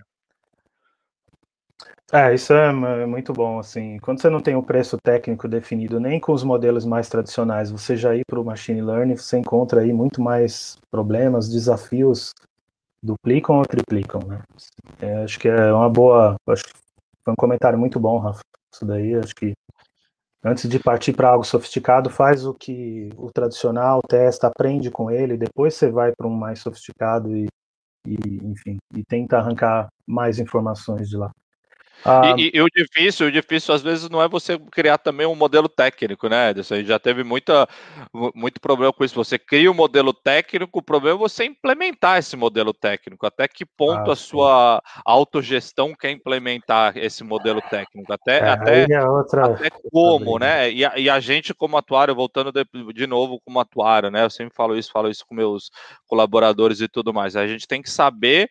É, isso é, muito bom, assim, quando você não tem o preço técnico definido nem com os modelos mais tradicionais, você já ir para o machine learning, você encontra aí muito mais problemas, desafios, duplicam ou triplicam, né? É, acho que é uma boa, acho que foi um comentário muito bom, Rafa, isso daí, acho que antes de partir para algo sofisticado, faz o que o tradicional, testa, aprende com ele, depois você vai para um mais sofisticado e, e, enfim, e tenta arrancar mais informações de lá. Ah, e, e, o difícil, o difícil às vezes não é você criar também um modelo técnico, né, Edson? A gente já teve muita, muito problema com isso. Você cria um modelo técnico, o problema é você implementar esse modelo técnico. Até que ponto ah, a sua autogestão quer implementar esse modelo técnico? Até, é, até, é outra, até como, né? E a, e a, gente, como atuário, voltando de, de novo como atuário, né? Eu sempre falo isso, falo isso com meus colaboradores e tudo mais. A gente tem que saber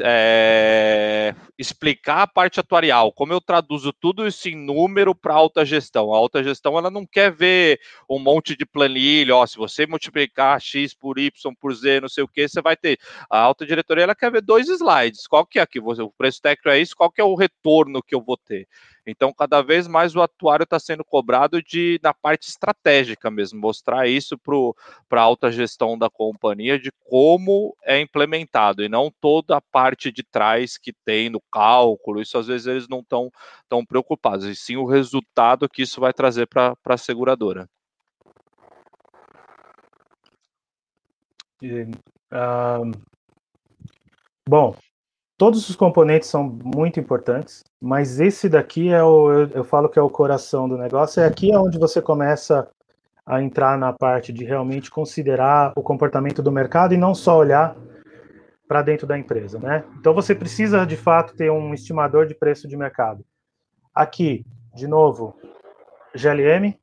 é, explicar a parte atuarial, como eu traduzo tudo isso em número para alta gestão. A alta gestão ela não quer ver um monte de planilha, ó, se você multiplicar x por y por z, não sei o que, você vai ter. A alta diretoria ela quer ver dois slides. Qual que é aqui? O preço técnico é isso, qual que é o retorno que eu vou ter? Então, cada vez mais o atuário está sendo cobrado de na parte estratégica mesmo, mostrar isso para a alta gestão da companhia de como é implementado e não toda a parte de trás que tem no cálculo. Isso às vezes eles não estão tão preocupados, e sim o resultado que isso vai trazer para a seguradora. Bom, todos os componentes são muito importantes, mas esse daqui é o, eu, eu falo que é o coração do negócio, é aqui onde você começa a entrar na parte de realmente considerar o comportamento do mercado e não só olhar para dentro da empresa, né? Então você precisa de fato ter um estimador de preço de mercado. Aqui, de novo, GLM.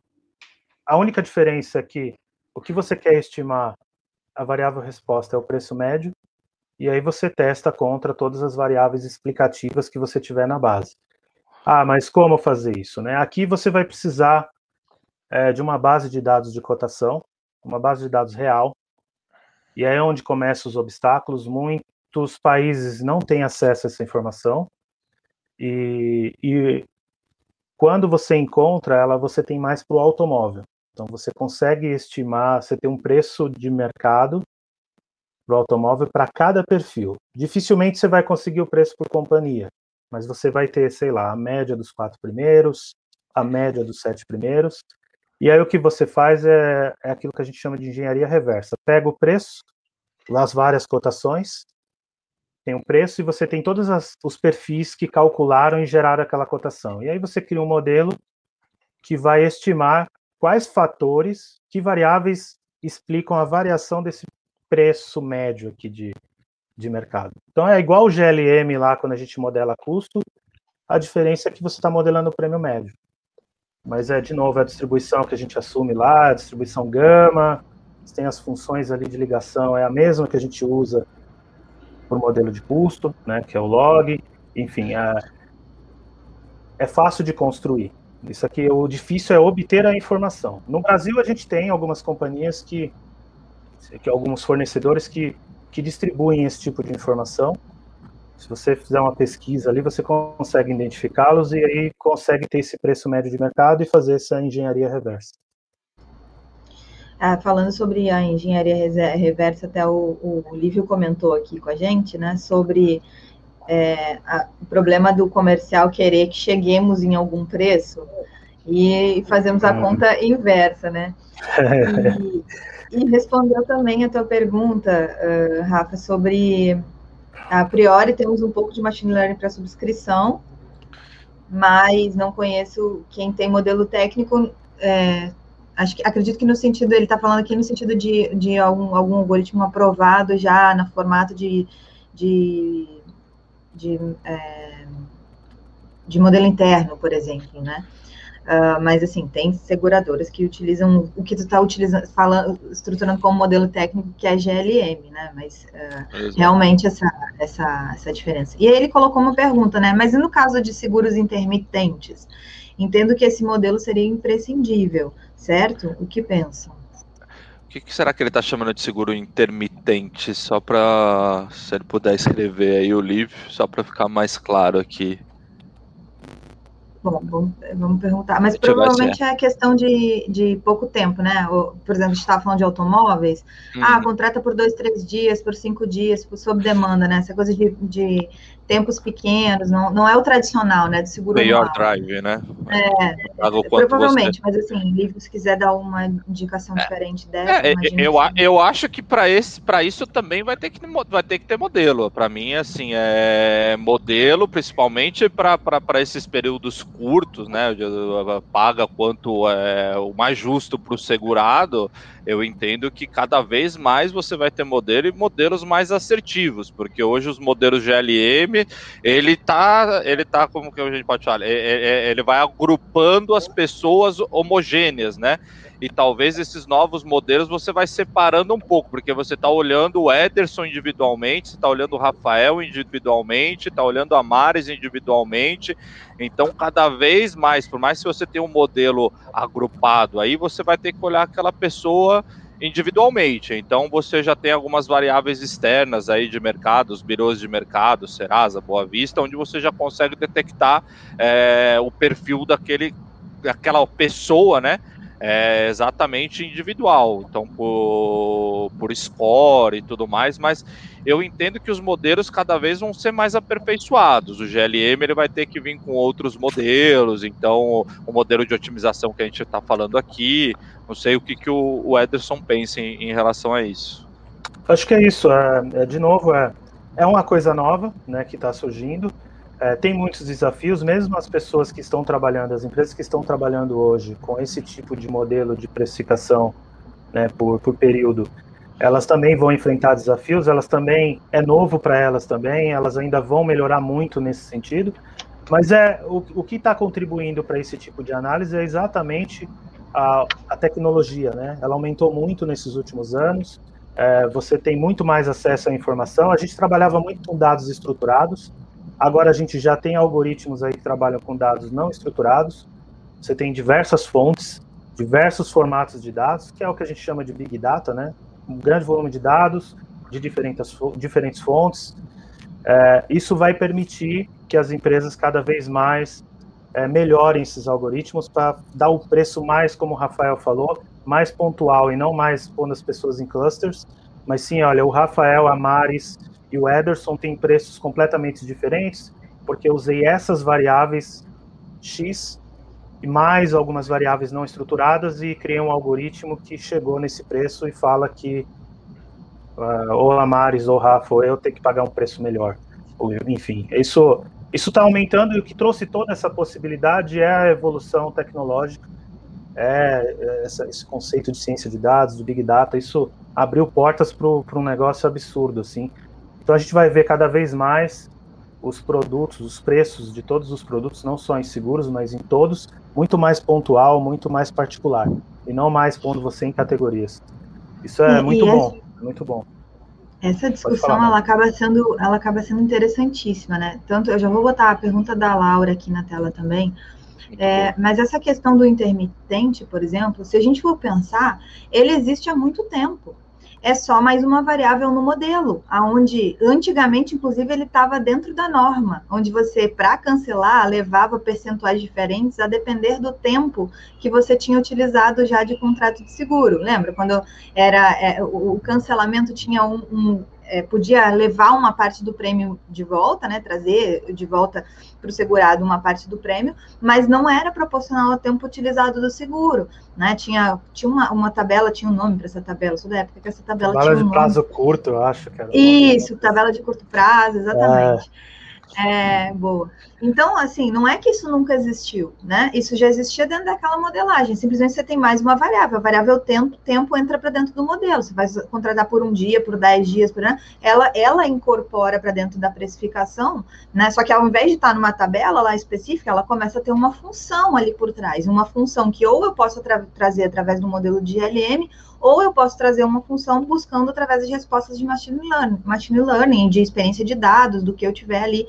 A única diferença é que o que você quer estimar, a variável resposta é o preço médio e aí você testa contra todas as variáveis explicativas que você tiver na base. Ah, mas como fazer isso? Né? Aqui você vai precisar é, de uma base de dados de cotação, uma base de dados real, e aí é onde começam os obstáculos. Muitos países não têm acesso a essa informação, e, e quando você encontra ela, você tem mais para o automóvel. Então você consegue estimar, você tem um preço de mercado para o automóvel para cada perfil. Dificilmente você vai conseguir o preço por companhia, mas você vai ter, sei lá, a média dos quatro primeiros, a média dos sete primeiros, e aí o que você faz é, é aquilo que a gente chama de engenharia reversa. Pega o preço, as várias cotações, tem um preço e você tem todos as, os perfis que calcularam e geraram aquela cotação. E aí você cria um modelo que vai estimar quais fatores, que variáveis explicam a variação desse preço médio aqui de, de mercado. Então é igual o GLM lá quando a gente modela custo, a diferença é que você está modelando o prêmio médio. Mas é, de novo, a distribuição que a gente assume lá, a distribuição gama, tem as funções ali de ligação, é a mesma que a gente usa para o modelo de custo, né, que é o log, enfim, é, é fácil de construir. Isso aqui, o difícil é obter a informação. No Brasil, a gente tem algumas companhias que que alguns fornecedores que, que distribuem esse tipo de informação. Se você fizer uma pesquisa ali, você consegue identificá-los e aí consegue ter esse preço médio de mercado e fazer essa engenharia reversa. Ah, falando sobre a engenharia reversa, até o, o Lívio comentou aqui com a gente, né, sobre é, a, o problema do comercial querer que cheguemos em algum preço e fazemos a uhum. conta inversa, né? E, e, respondeu também a tua pergunta, uh, Rafa, sobre a priori temos um pouco de machine learning para subscrição, mas não conheço quem tem modelo técnico. É, acho que acredito que no sentido, ele está falando aqui no sentido de, de algum, algum algoritmo aprovado já no formato de, de, de, é, de modelo interno, por exemplo, né? Uh, mas assim, tem seguradoras que utilizam o que tu está utilizando, falando, estruturando como modelo técnico, que é GLM, né? Mas uh, realmente essa, essa, essa diferença. E aí ele colocou uma pergunta, né? Mas e no caso de seguros intermitentes? Entendo que esse modelo seria imprescindível, certo? O que pensam? O que, que será que ele está chamando de seguro intermitente? Só para, se ele puder escrever aí o livro, só para ficar mais claro aqui. Bom, vamos, vamos perguntar. Mas provavelmente é questão de, de pouco tempo, né? por exemplo, a gente estava falando de automóveis. Hum. Ah, contrata por dois, três dias, por cinco dias, por, sob demanda, né? Essa coisa de, de tempos pequenos, não, não é o tradicional, né, do seguro Payor drive, né? É, provavelmente, você... mas assim, livro, se quiser dar uma indicação é, diferente dessa, é, eu, eu acho que para esse, para isso também vai ter que vai ter que ter modelo. Para mim, assim, é modelo, principalmente para esses períodos curtos, né? Paga quanto é o mais justo para o segurado. Eu entendo que cada vez mais você vai ter modelo e modelos mais assertivos, porque hoje os modelos GLM ele tá, ele tá, como que a gente pode falar, é, é, é, ele vai agrupando as pessoas homogêneas, né? E talvez esses novos modelos você vai separando um pouco, porque você está olhando o Ederson individualmente, você está olhando o Rafael individualmente, está olhando a Mares individualmente. Então, cada vez mais, por mais que você tenha um modelo agrupado, aí você vai ter que olhar aquela pessoa individualmente. Então você já tem algumas variáveis externas aí de mercado, os birôs de mercado, Serasa, Boa Vista, onde você já consegue detectar é, o perfil daquele, daquela pessoa, né? É exatamente individual, então por, por score e tudo mais, mas eu entendo que os modelos cada vez vão ser mais aperfeiçoados. O GLM ele vai ter que vir com outros modelos, então o modelo de otimização que a gente está falando aqui, não sei o que, que o, o Ederson pensa em, em relação a isso. Acho que é isso. É, é de novo, é, é uma coisa nova né, que está surgindo. É, tem muitos desafios, mesmo as pessoas que estão trabalhando, as empresas que estão trabalhando hoje com esse tipo de modelo de precificação né, por, por período, elas também vão enfrentar desafios, elas também é novo para elas também, elas ainda vão melhorar muito nesse sentido. Mas é o, o que está contribuindo para esse tipo de análise é exatamente a, a, tecnologia, né? Ela aumentou muito nesses últimos anos. É, você tem muito mais acesso à informação. A gente trabalhava muito com dados estruturados. Agora a gente já tem algoritmos aí que trabalham com dados não estruturados. Você tem diversas fontes, diversos formatos de dados, que é o que a gente chama de big data, né? Um grande volume de dados de diferentes, diferentes fontes. É, isso vai permitir que as empresas cada vez mais é, melhorem esses algoritmos para dar o preço mais, como o Rafael falou, mais pontual e não mais pondo as pessoas em clusters. Mas sim, olha, o Rafael, a Maris e o Ederson têm preços completamente diferentes, porque eu usei essas variáveis X e mais algumas variáveis não estruturadas e criei um algoritmo que chegou nesse preço e fala que uh, ou a Maris ou Rafa ou eu tenho que pagar um preço melhor. Enfim, isso isso está aumentando e o que trouxe toda essa possibilidade é a evolução tecnológica, é, é essa, esse conceito de ciência de dados, do big data, isso abriu portas para um negócio absurdo, assim. Então a gente vai ver cada vez mais os produtos, os preços de todos os produtos, não só em seguros, mas em todos, muito mais pontual, muito mais particular, e não mais pondo você em categorias. Isso é e, muito e bom, essa, muito bom. Essa discussão falar, ela acaba sendo, ela acaba sendo interessantíssima, né? Tanto eu já vou botar a pergunta da Laura aqui na tela também. É, mas essa questão do intermitente, por exemplo, se a gente for pensar, ele existe há muito tempo é só mais uma variável no modelo, aonde antigamente, inclusive, ele estava dentro da norma, onde você, para cancelar, levava percentuais diferentes a depender do tempo que você tinha utilizado já de contrato de seguro. Lembra quando era é, o, cancelamento tinha um, um é, podia levar uma parte do prêmio de volta, né, trazer de volta para o segurado uma parte do prêmio, mas não era proporcional ao tempo utilizado do seguro, né? Tinha, tinha uma, uma tabela, tinha um nome para essa tabela, sou da época que essa tabela, tabela tinha um de prazo curto, eu acho. Que era Isso, tabela de curto prazo, exatamente. É. É, boa. Então, assim, não é que isso nunca existiu, né? Isso já existia dentro daquela modelagem. Simplesmente você tem mais uma variável. A variável tempo, tempo entra para dentro do modelo. Você vai contratar por um dia, por dez dias, por. Ela, ela incorpora para dentro da precificação, né? Só que ao invés de estar numa tabela lá específica, ela começa a ter uma função ali por trás. Uma função que ou eu posso tra trazer através do modelo de LM, ou eu posso trazer uma função buscando através de respostas de machine learning, machine learning, de experiência de dados, do que eu tiver ali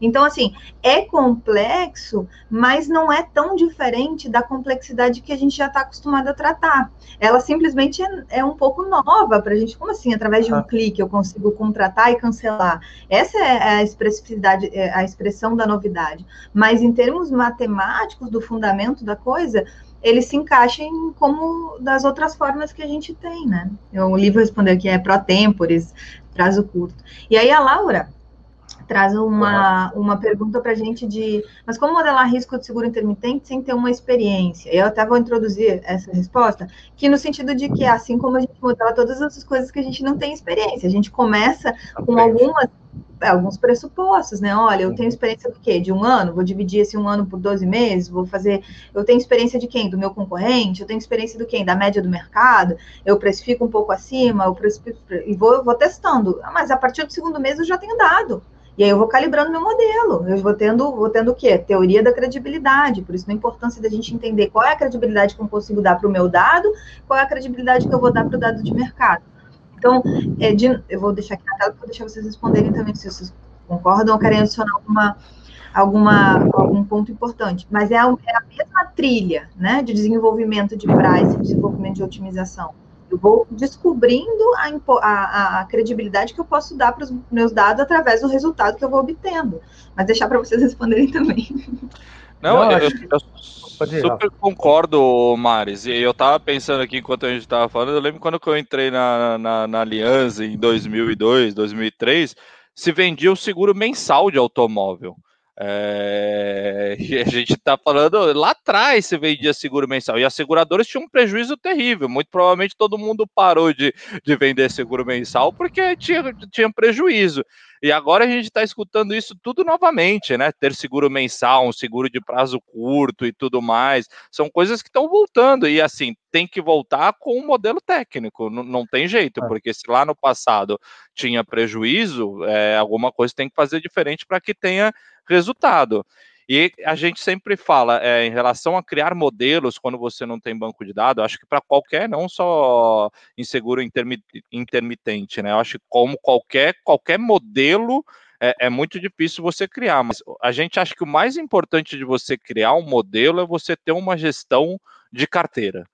então, assim, é complexo, mas não é tão diferente da complexidade que a gente já está acostumado a tratar. Ela simplesmente é, é um pouco nova para a gente. Como assim? Através de um ah. clique eu consigo contratar e cancelar. Essa é a expressividade, é a expressão da novidade. Mas em termos matemáticos, do fundamento da coisa, eles se encaixem como das outras formas que a gente tem, né? O livro respondeu que é pro tempores, prazo curto. E aí a Laura traz uma, uma pergunta para a gente de, mas como modelar risco de seguro intermitente sem ter uma experiência? Eu até vou introduzir essa resposta, que no sentido de que, assim como a gente modela todas as coisas que a gente não tem experiência, a gente começa com algumas alguns pressupostos, né? Olha, eu tenho experiência do quê? De um ano? Vou dividir esse um ano por 12 meses? Vou fazer. Eu tenho experiência de quem? Do meu concorrente? Eu tenho experiência do quem? Da média do mercado? Eu precifico um pouco acima? Eu precifico... E vou, vou testando. Mas a partir do segundo mês eu já tenho dado. E aí eu vou calibrando meu modelo, eu vou tendo, vou tendo o quê? Teoria da credibilidade, por isso a importância da gente entender qual é a credibilidade que eu consigo dar para o meu dado, qual é a credibilidade que eu vou dar para o dado de mercado. Então, é de, eu vou deixar aqui na tela para deixar vocês responderem também se vocês concordam ou querem adicionar alguma, alguma, algum ponto importante. Mas é a, é a mesma trilha né, de desenvolvimento de price, desenvolvimento de otimização. Eu vou descobrindo a, a, a credibilidade que eu posso dar para os meus dados através do resultado que eu vou obtendo. Mas deixar para vocês responderem também. Não, Não eu, eu, super concordo, Maris. E eu estava pensando aqui enquanto a gente estava falando, eu lembro quando eu entrei na, na, na Aliança em 2002, 2003, se vendia o seguro mensal de automóvel. É, a gente está falando lá atrás se vendia seguro mensal e as seguradoras tinham um prejuízo terrível. Muito provavelmente todo mundo parou de, de vender seguro mensal porque tinha, tinha prejuízo. E agora a gente está escutando isso tudo novamente, né? Ter seguro mensal, um seguro de prazo curto e tudo mais. São coisas que estão voltando. E assim, tem que voltar com um modelo técnico. Não, não tem jeito, é. porque se lá no passado tinha prejuízo, é, alguma coisa tem que fazer diferente para que tenha resultado. E a gente sempre fala é, em relação a criar modelos quando você não tem banco de dados, acho que para qualquer, não só inseguro intermitente, né? Eu acho que como qualquer, qualquer modelo é, é, muito difícil você criar, mas a gente acha que o mais importante de você criar um modelo é você ter uma gestão de carteira.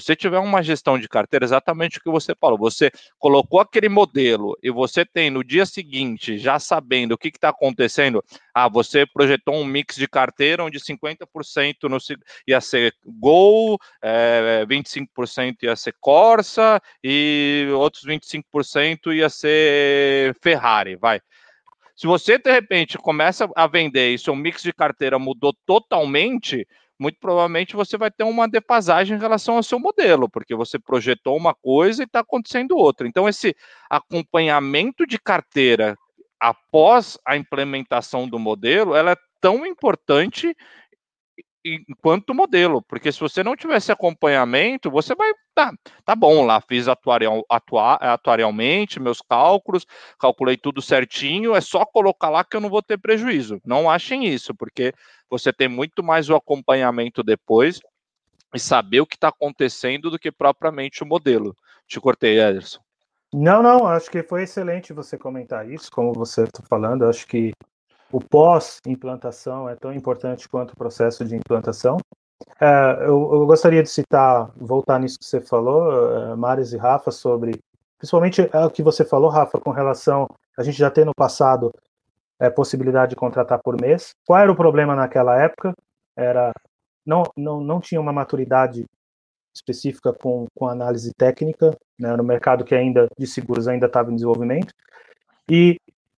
Você tiver uma gestão de carteira, exatamente o que você falou, você colocou aquele modelo e você tem no dia seguinte, já sabendo o que está acontecendo, ah, você projetou um mix de carteira onde 50% no, ia ser Gol, é, 25% ia ser Corsa e outros 25% ia ser Ferrari, vai. Se você de repente começa a vender e seu mix de carteira mudou totalmente, muito provavelmente você vai ter uma defasagem em relação ao seu modelo, porque você projetou uma coisa e está acontecendo outra. Então, esse acompanhamento de carteira após a implementação do modelo, ela é tão importante enquanto modelo, porque se você não tivesse acompanhamento, você vai, tá, tá bom, lá fiz atuarial, atua, atuarialmente meus cálculos, calculei tudo certinho, é só colocar lá que eu não vou ter prejuízo. Não achem isso, porque você tem muito mais o acompanhamento depois e saber o que está acontecendo do que propriamente o modelo. Te cortei, Ederson. Não, não, acho que foi excelente você comentar isso, como você está falando, acho que o pós-implantação é tão importante quanto o processo de implantação. É, eu, eu, gostaria de citar, voltar nisso que você falou, Maris e Rafa, sobre, principalmente é o que você falou, Rafa, com relação a gente já ter no passado é, possibilidade de contratar por mês. Qual era o problema naquela época? Era não, não, não tinha uma maturidade específica com, com análise técnica, né, no mercado que ainda de seguros ainda estava em desenvolvimento. E,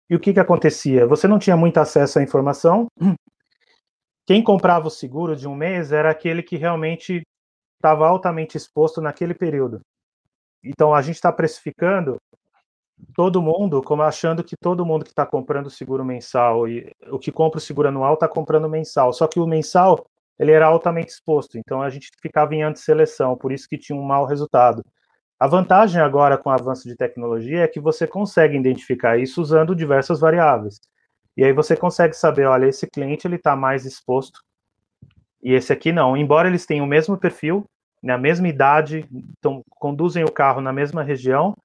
e o que, que acontecia? Você não tinha muito acesso à informação. Quem comprava o seguro de um mês era aquele que realmente estava altamente exposto naquele período. Então a gente está precificando todo mundo como achando que todo mundo que está comprando seguro mensal e o que compra o seguro anual está comprando mensal. Só que o mensal ele era altamente exposto, então a gente ficava em antisseleção, por isso que tinha um mau resultado. A vantagem agora com o avanço de tecnologia é que você consegue identificar isso usando diversas variáveis. E aí você consegue saber, olha, esse cliente ele está mais exposto e esse aqui não. Embora eles tenham o mesmo perfil, na mesma idade, então, conduzem o carro na mesma região,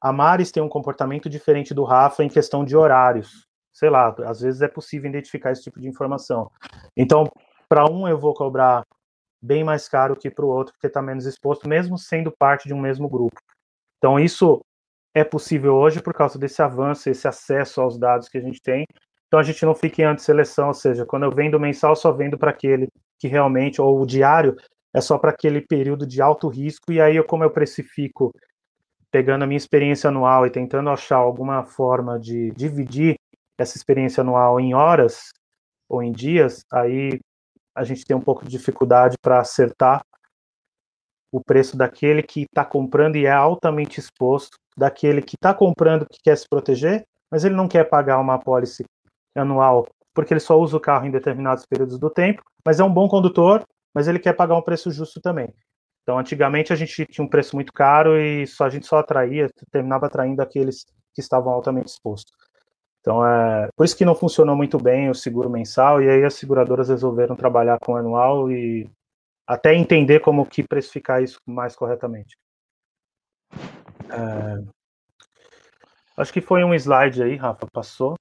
a Maris tem um comportamento diferente do Rafa em questão de horários. Sei lá, às vezes é possível identificar esse tipo de informação. Então, para um eu vou cobrar bem mais caro que para o outro, porque está menos exposto, mesmo sendo parte de um mesmo grupo. Então, isso é possível hoje por causa desse avanço, esse acesso aos dados que a gente tem. Então, a gente não fica em antisseleção, ou seja, quando eu vendo mensal, só vendo para aquele que realmente, ou o diário, é só para aquele período de alto risco, e aí, eu, como eu precifico, pegando a minha experiência anual e tentando achar alguma forma de dividir essa experiência anual em horas ou em dias, aí a gente tem um pouco de dificuldade para acertar o preço daquele que está comprando e é altamente exposto, daquele que está comprando que quer se proteger, mas ele não quer pagar uma apólice anual porque ele só usa o carro em determinados períodos do tempo, mas é um bom condutor, mas ele quer pagar um preço justo também. Então, antigamente a gente tinha um preço muito caro e só a gente só atraía, terminava atraindo aqueles que estavam altamente expostos. Então, é por isso que não funcionou muito bem o seguro mensal, e aí as seguradoras resolveram trabalhar com o anual e até entender como que precificar isso mais corretamente. É, acho que foi um slide aí, Rafa, passou.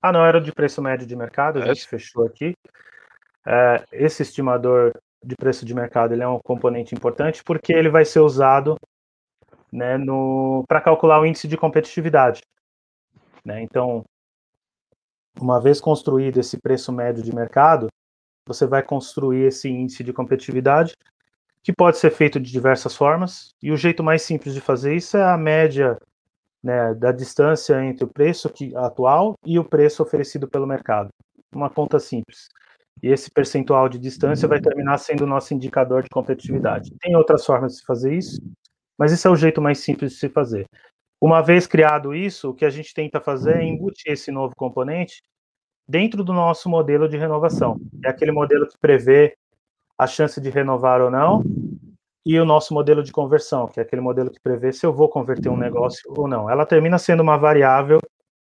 Ah, não, era de preço médio de mercado, a gente é. fechou aqui. É, esse estimador de preço de mercado ele é um componente importante porque ele vai ser usado né, para calcular o índice de competitividade. Né? Então, uma vez construído esse preço médio de mercado, você vai construir esse índice de competitividade, que pode ser feito de diversas formas, e o jeito mais simples de fazer isso é a média né, da distância entre o preço que, atual e o preço oferecido pelo mercado. Uma conta simples. E esse percentual de distância vai terminar sendo o nosso indicador de competitividade. Tem outras formas de se fazer isso, mas esse é o jeito mais simples de se fazer. Uma vez criado isso, o que a gente tenta fazer é embutir esse novo componente dentro do nosso modelo de renovação. É aquele modelo que prevê a chance de renovar ou não, e o nosso modelo de conversão, que é aquele modelo que prevê se eu vou converter um negócio ou não. Ela termina sendo uma variável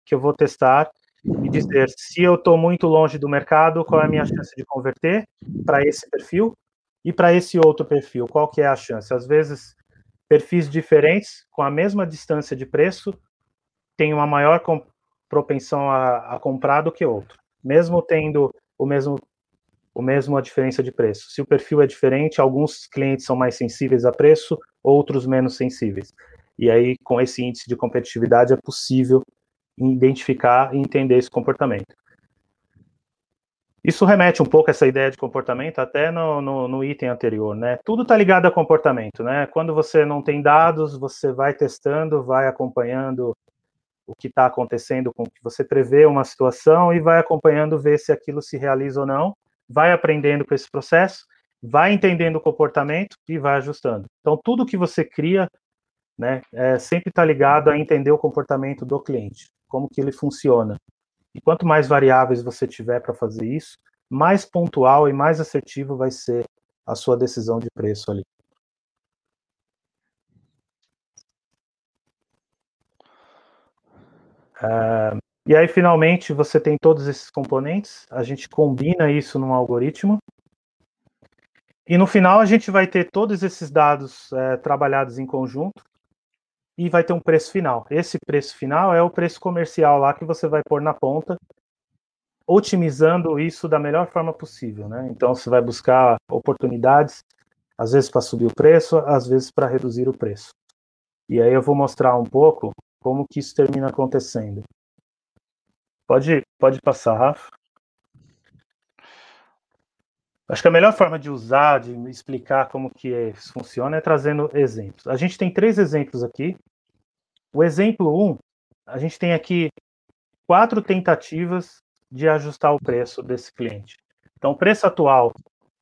que eu vou testar e dizer se eu estou muito longe do mercado, qual é a minha chance de converter para esse perfil e para esse outro perfil, qual que é a chance? Às vezes perfis diferentes, com a mesma distância de preço, têm uma maior propensão a, a comprar do que outro, mesmo tendo o mesmo o mesmo a diferença de preço. Se o perfil é diferente, alguns clientes são mais sensíveis a preço, outros menos sensíveis. E aí, com esse índice de competitividade, é possível identificar e entender esse comportamento. Isso remete um pouco a essa ideia de comportamento até no, no, no item anterior, né? Tudo está ligado a comportamento, né? Quando você não tem dados, você vai testando, vai acompanhando o que está acontecendo com que você prevê uma situação e vai acompanhando ver se aquilo se realiza ou não, vai aprendendo com esse processo, vai entendendo o comportamento e vai ajustando. Então, tudo que você cria, né, é, sempre está ligado a entender o comportamento do cliente, como que ele funciona. E quanto mais variáveis você tiver para fazer isso, mais pontual e mais assertivo vai ser a sua decisão de preço ali. Uh, e aí, finalmente, você tem todos esses componentes, a gente combina isso num algoritmo, e no final a gente vai ter todos esses dados é, trabalhados em conjunto, e vai ter um preço final. Esse preço final é o preço comercial lá que você vai pôr na ponta, otimizando isso da melhor forma possível, né? Então você vai buscar oportunidades, às vezes para subir o preço, às vezes para reduzir o preço. E aí eu vou mostrar um pouco como que isso termina acontecendo. Pode, pode passar, Rafa. Acho que a melhor forma de usar, de explicar como que isso funciona é trazendo exemplos. A gente tem três exemplos aqui. O exemplo 1, um, a gente tem aqui quatro tentativas de ajustar o preço desse cliente. Então, o preço atual,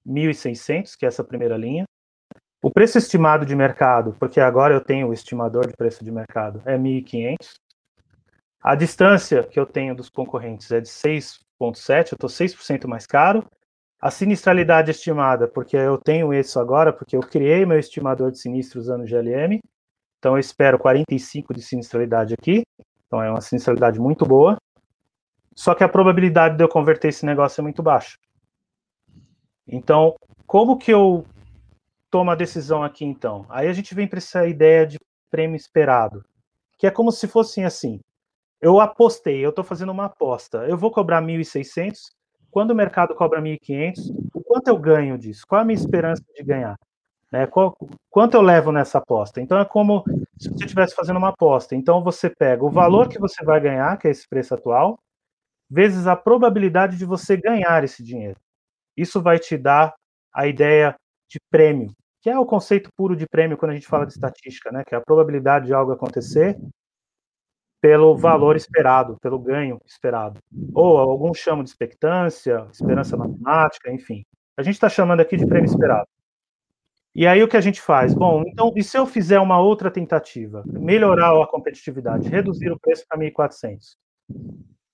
1.600, que é essa primeira linha. O preço estimado de mercado, porque agora eu tenho o estimador de preço de mercado, é 1.500. A distância que eu tenho dos concorrentes é de 6,7, eu estou 6% mais caro. A sinistralidade estimada, porque eu tenho isso agora, porque eu criei meu estimador de sinistro usando GLM, então eu espero 45 de sinistralidade aqui, então é uma sinistralidade muito boa. Só que a probabilidade de eu converter esse negócio é muito baixa. Então, como que eu tomo a decisão aqui então? Aí a gente vem para essa ideia de prêmio esperado, que é como se fosse assim: eu apostei, eu estou fazendo uma aposta, eu vou cobrar 1.600, quando o mercado cobra 1.500, o quanto eu ganho disso? Qual a minha esperança de ganhar? Né? Qual, quanto eu levo nessa aposta? Então é como se você estivesse fazendo uma aposta. Então você pega o valor que você vai ganhar, que é esse preço atual, vezes a probabilidade de você ganhar esse dinheiro. Isso vai te dar a ideia de prêmio, que é o conceito puro de prêmio quando a gente fala de estatística, né? Que é a probabilidade de algo acontecer pelo valor esperado, pelo ganho esperado. Ou alguns chamam de expectância, esperança matemática, enfim. A gente está chamando aqui de prêmio esperado. E aí o que a gente faz? Bom, então, e se eu fizer uma outra tentativa? Melhorar a competitividade, reduzir o preço para 1.400?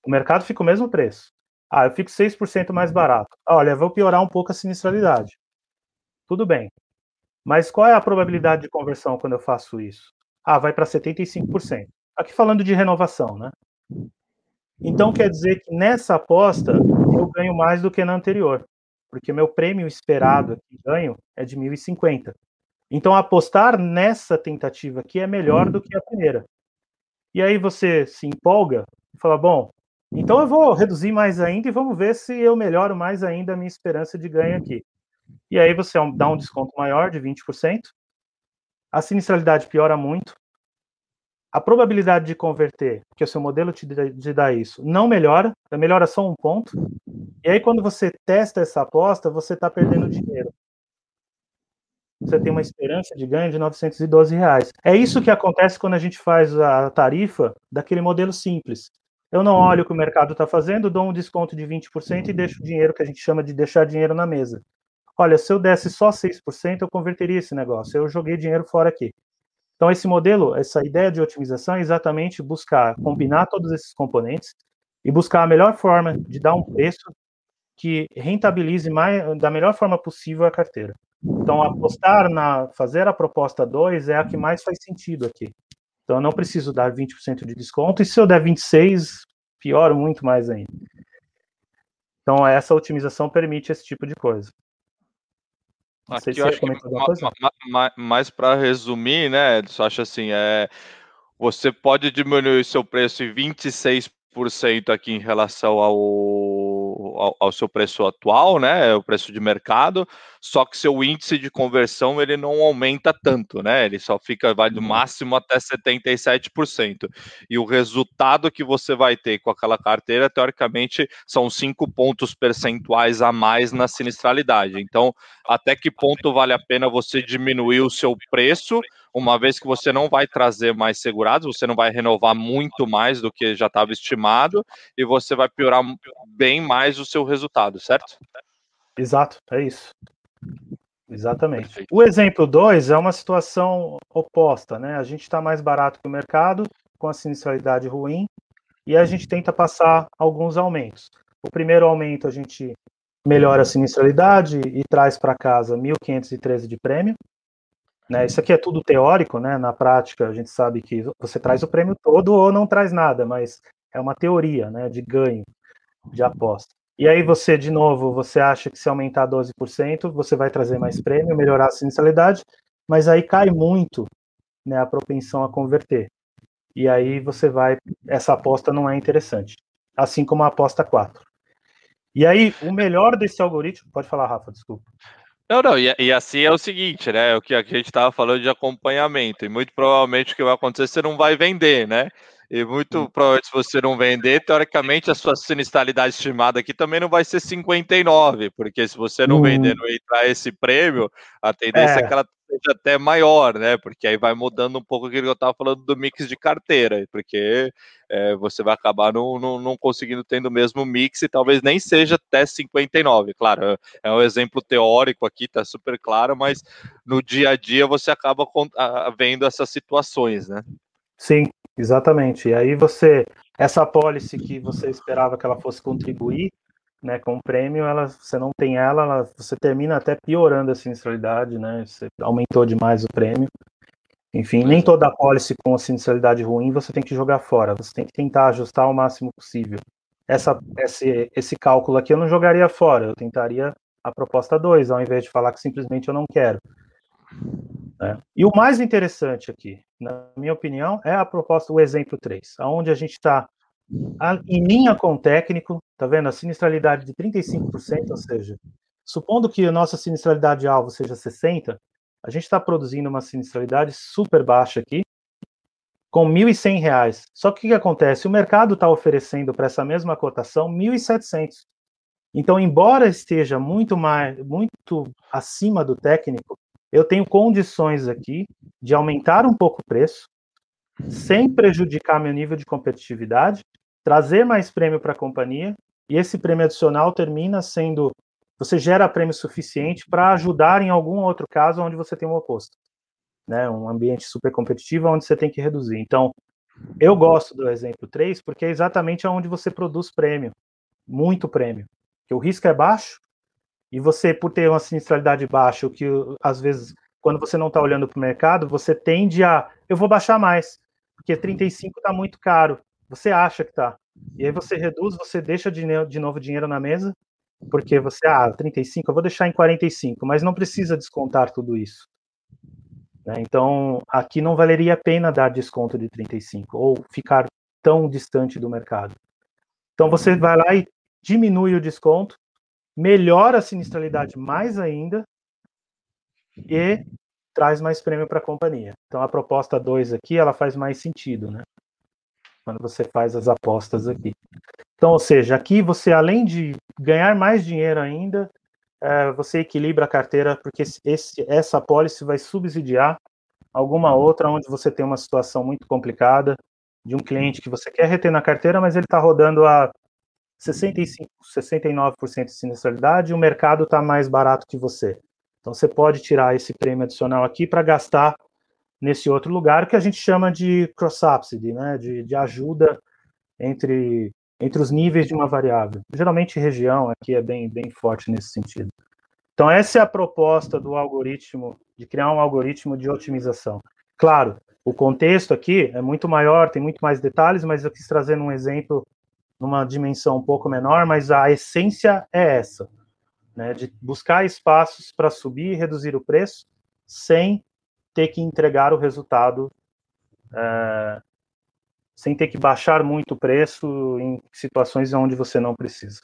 O mercado fica o mesmo preço. Ah, eu fico 6% mais barato. Olha, vou piorar um pouco a sinistralidade. Tudo bem. Mas qual é a probabilidade de conversão quando eu faço isso? Ah, vai para 75%. Aqui falando de renovação, né? Então quer dizer que nessa aposta eu ganho mais do que na anterior, porque meu prêmio esperado aqui ganho é de 1.050. Então apostar nessa tentativa aqui é melhor do que a primeira. E aí você se empolga e fala: bom, então eu vou reduzir mais ainda e vamos ver se eu melhoro mais ainda a minha esperança de ganho aqui. E aí você dá um desconto maior de 20%. A sinistralidade piora muito. A probabilidade de converter, que o seu modelo te, dá isso, não melhora, melhora só um ponto. E aí, quando você testa essa aposta, você está perdendo dinheiro. Você tem uma esperança de ganho de 912 reais. É isso que acontece quando a gente faz a tarifa daquele modelo simples. Eu não olho o que o mercado está fazendo, dou um desconto de 20% e deixo o dinheiro que a gente chama de deixar dinheiro na mesa. Olha, se eu desse só 6%, eu converteria esse negócio. Eu joguei dinheiro fora aqui. Então, esse modelo, essa ideia de otimização é exatamente buscar combinar todos esses componentes e buscar a melhor forma de dar um preço que rentabilize mais, da melhor forma possível a carteira. Então, apostar na fazer a proposta 2 é a que mais faz sentido aqui. Então eu não preciso dar 20% de desconto, e se eu der 26%, pioro muito mais ainda. Então essa otimização permite esse tipo de coisa. Não Aqui, você alguma coisa. Mais para resumir, né, Edson, acho assim, é, você pode diminuir seu preço em 26% aqui em relação ao ao, ao, seu preço atual, né, o preço de mercado, só que seu índice de conversão ele não aumenta tanto, né, ele só fica, vai do uhum. máximo até 77%, e o resultado que você vai ter com aquela carteira, teoricamente, são 5 pontos percentuais a mais na sinistralidade, então, até que ponto vale a pena você diminuir o seu preço, uma vez que você não vai trazer mais segurados, você não vai renovar muito mais do que já estava estimado e você vai piorar bem mais o seu resultado, certo? Exato, é isso. Exatamente. Perfeito. O exemplo 2 é uma situação oposta, né? A gente está mais barato que o mercado, com a sinistralidade ruim, e a gente tenta passar alguns aumentos. O primeiro aumento a gente melhora a sinistralidade e traz para casa 1.513 de prêmio, né? Isso aqui é tudo teórico, né? Na prática, a gente sabe que você traz o prêmio todo ou não traz nada, mas é uma teoria, né? De ganho de aposta. E aí você, de novo, você acha que se aumentar 12%, você vai trazer mais prêmio, melhorar a sinistralidade, mas aí cai muito né, a propensão a converter. E aí você vai, essa aposta não é interessante. Assim como a aposta 4. E aí, o melhor desse algoritmo, pode falar, Rafa, desculpa. Não, não, e, e, assim é o seguinte, né? O que a gente estava falando de acompanhamento, e muito provavelmente o que vai acontecer, você não vai vender, né? E muito provavelmente, se você não vender, teoricamente a sua sinistralidade estimada aqui também não vai ser 59, porque se você não hum. vender, não entrar esse prêmio, a tendência é, é que ela seja até maior, né? Porque aí vai mudando um pouco aquilo que eu estava falando do mix de carteira, porque é, você vai acabar não, não, não, conseguindo tendo o mesmo mix e talvez nem seja até 59. Claro, é um exemplo teórico aqui, tá super claro, mas no dia a dia você acaba vendo essas situações, né? Sim, exatamente. E aí você, essa policy que você esperava que ela fosse contribuir, né, com o prêmio, ela, você não tem ela, ela, você termina até piorando a sinistralidade, né? Você aumentou demais o prêmio. Enfim, nem toda policy com a sinistralidade ruim você tem que jogar fora. Você tem que tentar ajustar o máximo possível. Essa, esse, esse cálculo aqui eu não jogaria fora, eu tentaria a proposta 2, ao invés de falar que simplesmente eu não quero. Né? E o mais interessante aqui, na minha opinião, é a proposta, o exemplo 3, onde a gente está em linha com o técnico, tá vendo? A sinistralidade de 35%, ou seja, supondo que a nossa sinistralidade alvo seja 60%, a gente está produzindo uma sinistralidade super baixa aqui, com R$ 1.100. Só que o que acontece? O mercado está oferecendo para essa mesma cotação R$ 1.700. Então, embora esteja muito mais, muito acima do técnico, eu tenho condições aqui de aumentar um pouco o preço, sem prejudicar meu nível de competitividade, trazer mais prêmio para a companhia, e esse prêmio adicional termina sendo. Você gera prêmio suficiente para ajudar em algum outro caso onde você tem um oposto. Né, um ambiente super competitivo onde você tem que reduzir. Então, eu gosto do exemplo 3 porque é exatamente onde você produz prêmio, muito prêmio. Que o risco é baixo e você, por ter uma sinistralidade baixa, o que às vezes, quando você não está olhando para o mercado, você tende a eu vou baixar mais, porque 35 está muito caro. Você acha que está. E aí você reduz, você deixa de, de novo dinheiro na mesa, porque você, ah, 35, eu vou deixar em 45, mas não precisa descontar tudo isso. Né? Então, aqui não valeria a pena dar desconto de 35 ou ficar tão distante do mercado. Então, você vai lá e diminui o desconto, melhora a sinistralidade mais ainda e traz mais prêmio para a companhia. Então, a proposta 2 aqui, ela faz mais sentido, né? Quando você faz as apostas aqui. Então, ou seja, aqui você, além de ganhar mais dinheiro ainda, é, você equilibra a carteira, porque esse, essa apólice vai subsidiar alguma outra onde você tem uma situação muito complicada de um cliente que você quer reter na carteira, mas ele está rodando a 65, 69% de sinistralidade e o mercado está mais barato que você. Então você pode tirar esse prêmio adicional aqui para gastar nesse outro lugar que a gente chama de cross-subsidy, né, de, de ajuda entre entre os níveis de uma variável. Geralmente região aqui é bem, bem forte nesse sentido. Então essa é a proposta do algoritmo, de criar um algoritmo de otimização. Claro, o contexto aqui é muito maior, tem muito mais detalhes, mas eu quis trazer um exemplo numa dimensão um pouco menor, mas a essência é essa, né, de buscar espaços para subir e reduzir o preço sem ter que entregar o resultado é, sem ter que baixar muito o preço em situações onde você não precisa.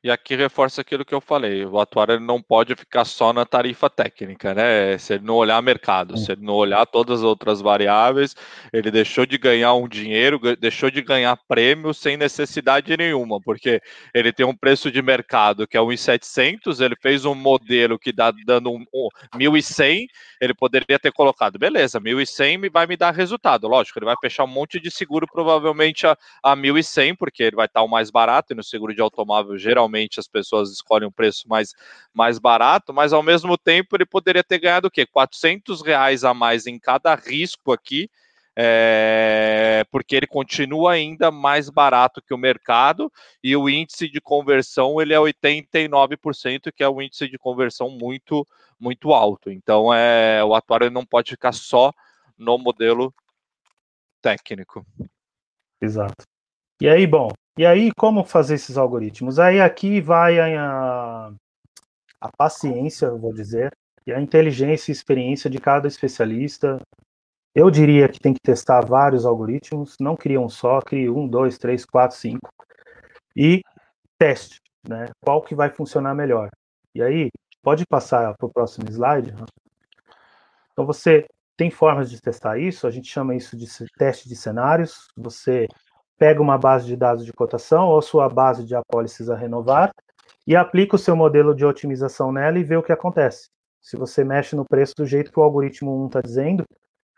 E aqui reforça aquilo que eu falei: o atuário ele não pode ficar só na tarifa técnica, né? Se ele não olhar mercado, se ele não olhar todas as outras variáveis, ele deixou de ganhar um dinheiro, deixou de ganhar prêmio sem necessidade nenhuma, porque ele tem um preço de mercado que é 1.700, ele fez um modelo que dá dando um, um 1.100, ele poderia ter colocado, beleza, 1.100 vai me dar resultado. Lógico, ele vai fechar um monte de seguro provavelmente a, a 1.100, porque ele vai estar o mais barato e no seguro de automóvel geralmente geralmente as pessoas escolhem um preço mais, mais barato, mas ao mesmo tempo ele poderia ter ganhado o quê? 400 reais a mais em cada risco aqui, é, porque ele continua ainda mais barato que o mercado e o índice de conversão ele é 89%, que é um índice de conversão muito muito alto. Então é o atuário não pode ficar só no modelo técnico. Exato. E aí, bom, e aí, como fazer esses algoritmos? Aí aqui vai a, a paciência, vou dizer, e a inteligência e experiência de cada especialista. Eu diria que tem que testar vários algoritmos, não cria um só, crie um, dois, três, quatro, cinco, e teste, né? Qual que vai funcionar melhor. E aí, pode passar para o próximo slide. Então você tem formas de testar isso, a gente chama isso de teste de cenários. Você pega uma base de dados de cotação ou sua base de apólices a renovar e aplica o seu modelo de otimização nela e vê o que acontece. Se você mexe no preço do jeito que o algoritmo 1 está dizendo,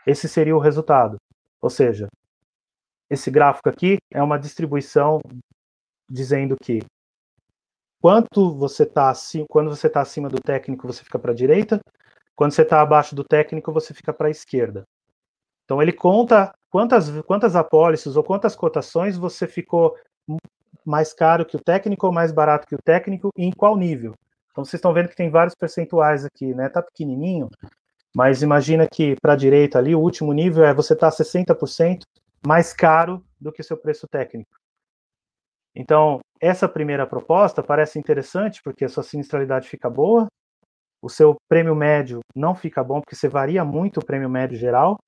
esse seria o resultado. Ou seja, esse gráfico aqui é uma distribuição dizendo que quanto você tá quando você está acima do técnico, você fica para a direita, quando você está abaixo do técnico, você fica para a esquerda. Então ele conta quantas, quantas apólices ou quantas cotações você ficou mais caro que o técnico ou mais barato que o técnico e em qual nível. Então vocês estão vendo que tem vários percentuais aqui, né? Tá pequenininho, mas imagina que para a direita ali, o último nível é você tá 60% mais caro do que seu preço técnico. Então, essa primeira proposta parece interessante porque a sua sinistralidade fica boa, o seu prêmio médio não fica bom porque você varia muito o prêmio médio geral